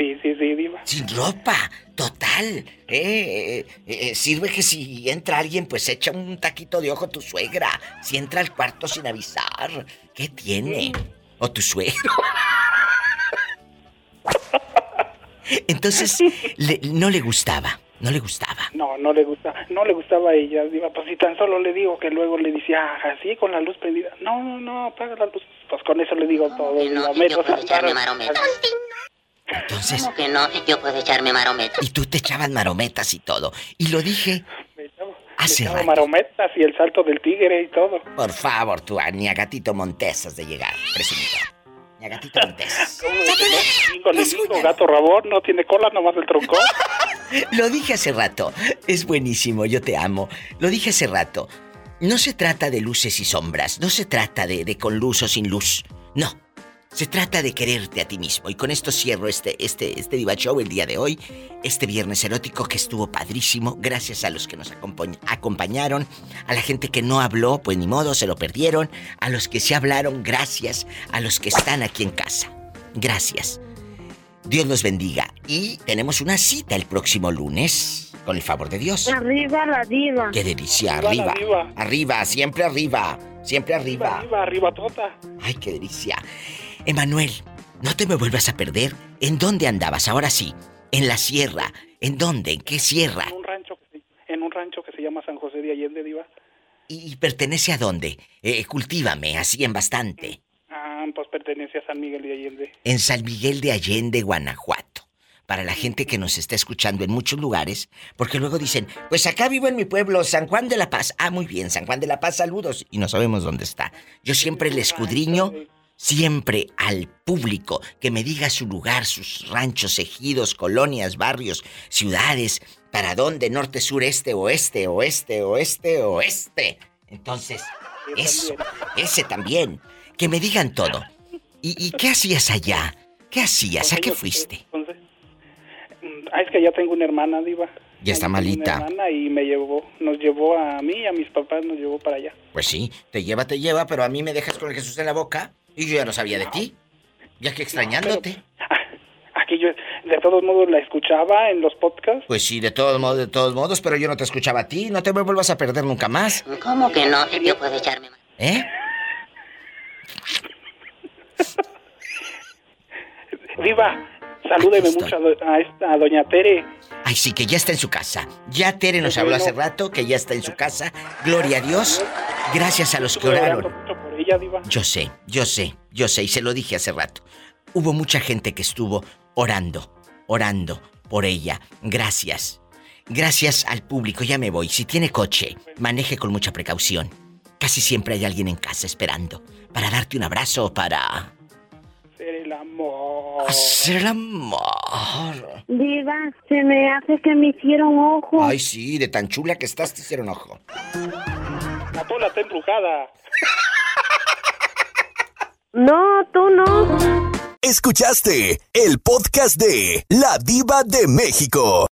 Sí, sí, sí, Diva.
Sin ropa, total. Eh, eh, eh, sirve que si entra alguien, pues echa un taquito de ojo a tu suegra. Si entra al cuarto sin avisar, ¿qué tiene? O tu suegro. Entonces, no le gustaba. No le gustaba.
No, no le gusta, no le gustaba a ella, Diva. Pues si tan solo le digo que luego le decía, ah, así con la luz prendida. No, no, no, apaga la luz. Pues con eso le digo todo.
No, echarme marometa. Entonces. ¿Cómo que no? Yo puedo echarme marometa.
Y tú te echabas marometas y todo. Y lo dije.
Me echaba, hace me marometas y el salto del tigre y todo.
Por favor, tú, ni a gatito Montesas de llegar, presumido. Ni a gatito (laughs) Montes.
Con el gato rabón, no tiene cola, nomás el tronco. (laughs)
Lo dije hace rato. Es buenísimo, yo te amo. Lo dije hace rato. No se trata de luces y sombras. No se trata de, de con luz o sin luz. No. Se trata de quererte a ti mismo. Y con esto cierro este, este, este Diva Show el día de hoy. Este viernes erótico que estuvo padrísimo. Gracias a los que nos acompañaron. A la gente que no habló, pues ni modo, se lo perdieron. A los que se hablaron, gracias. A los que están aquí en casa. Gracias. Dios los bendiga. Y tenemos una cita el próximo lunes. Con el favor de Dios.
Arriba la diva.
Qué delicia, arriba. Arriba, siempre arriba. Siempre arriba.
Arriba, arriba, tota.
Ay, qué delicia. Emanuel, no te me vuelvas a perder. ¿En dónde andabas? Ahora sí. En la sierra. ¿En dónde? ¿En qué sierra?
En un rancho que se, en un rancho que se llama San José de Allende, Diva.
¿Y pertenece a dónde? Eh, cultívame, así en bastante.
Ah, pues pertenece a San Miguel de Allende.
En San Miguel de Allende, Guanajuato. Para la gente que nos está escuchando en muchos lugares, porque luego dicen, pues acá vivo en mi pueblo, San Juan de la Paz. Ah, muy bien, San Juan de la Paz, saludos. Y no sabemos dónde está. Yo siempre le escudriño siempre al público que me diga su lugar, sus ranchos, ejidos, colonias, barrios, ciudades, para dónde, norte, sur, este, oeste, oeste, oeste, oeste. Entonces, eso, ese también. Que me digan todo. ¿Y, qué hacías allá? ¿Qué hacías? ¿A qué fuiste?
Entonces, ah, es que ya tengo una hermana, Diva.
Ya está malita.
Una hermana y me llevó, nos llevó a mí y a mis papás, nos llevó para allá.
Pues sí, te lleva, te lleva, pero a mí me dejas con el Jesús en la boca. Y yo ya no sabía de ti. Ya que extrañándote. (laughs)
aquí yo de todos modos la escuchaba en los podcasts.
Pues sí, de todos modos, de todos modos, pero yo no te escuchaba a ti. No te vuelvas a perder nunca más.
¿Cómo que no? Yo puedo echarme
¿Eh? (laughs)
Viva, salúdeme mucho a, esta, a doña Tere.
Ay, sí, que ya está en su casa. Ya Tere nos habló hace rato que ya está en su casa. Gloria a Dios. Gracias a los que oraron. Yo sé, yo sé, yo sé, y se lo dije hace rato. Hubo mucha gente que estuvo orando, orando por ella. Gracias. Gracias al público, ya me voy. Si tiene coche, maneje con mucha precaución. Casi siempre hay alguien en casa esperando para darte un abrazo o para...
Hacer el amor.
Hacer el amor.
Diva, se me hace que me hicieron ojo.
Ay, sí, de tan chula que estás te hicieron ojo.
La pola está embrujada. (laughs)
No, tú no.
Escuchaste el podcast de La Diva de México.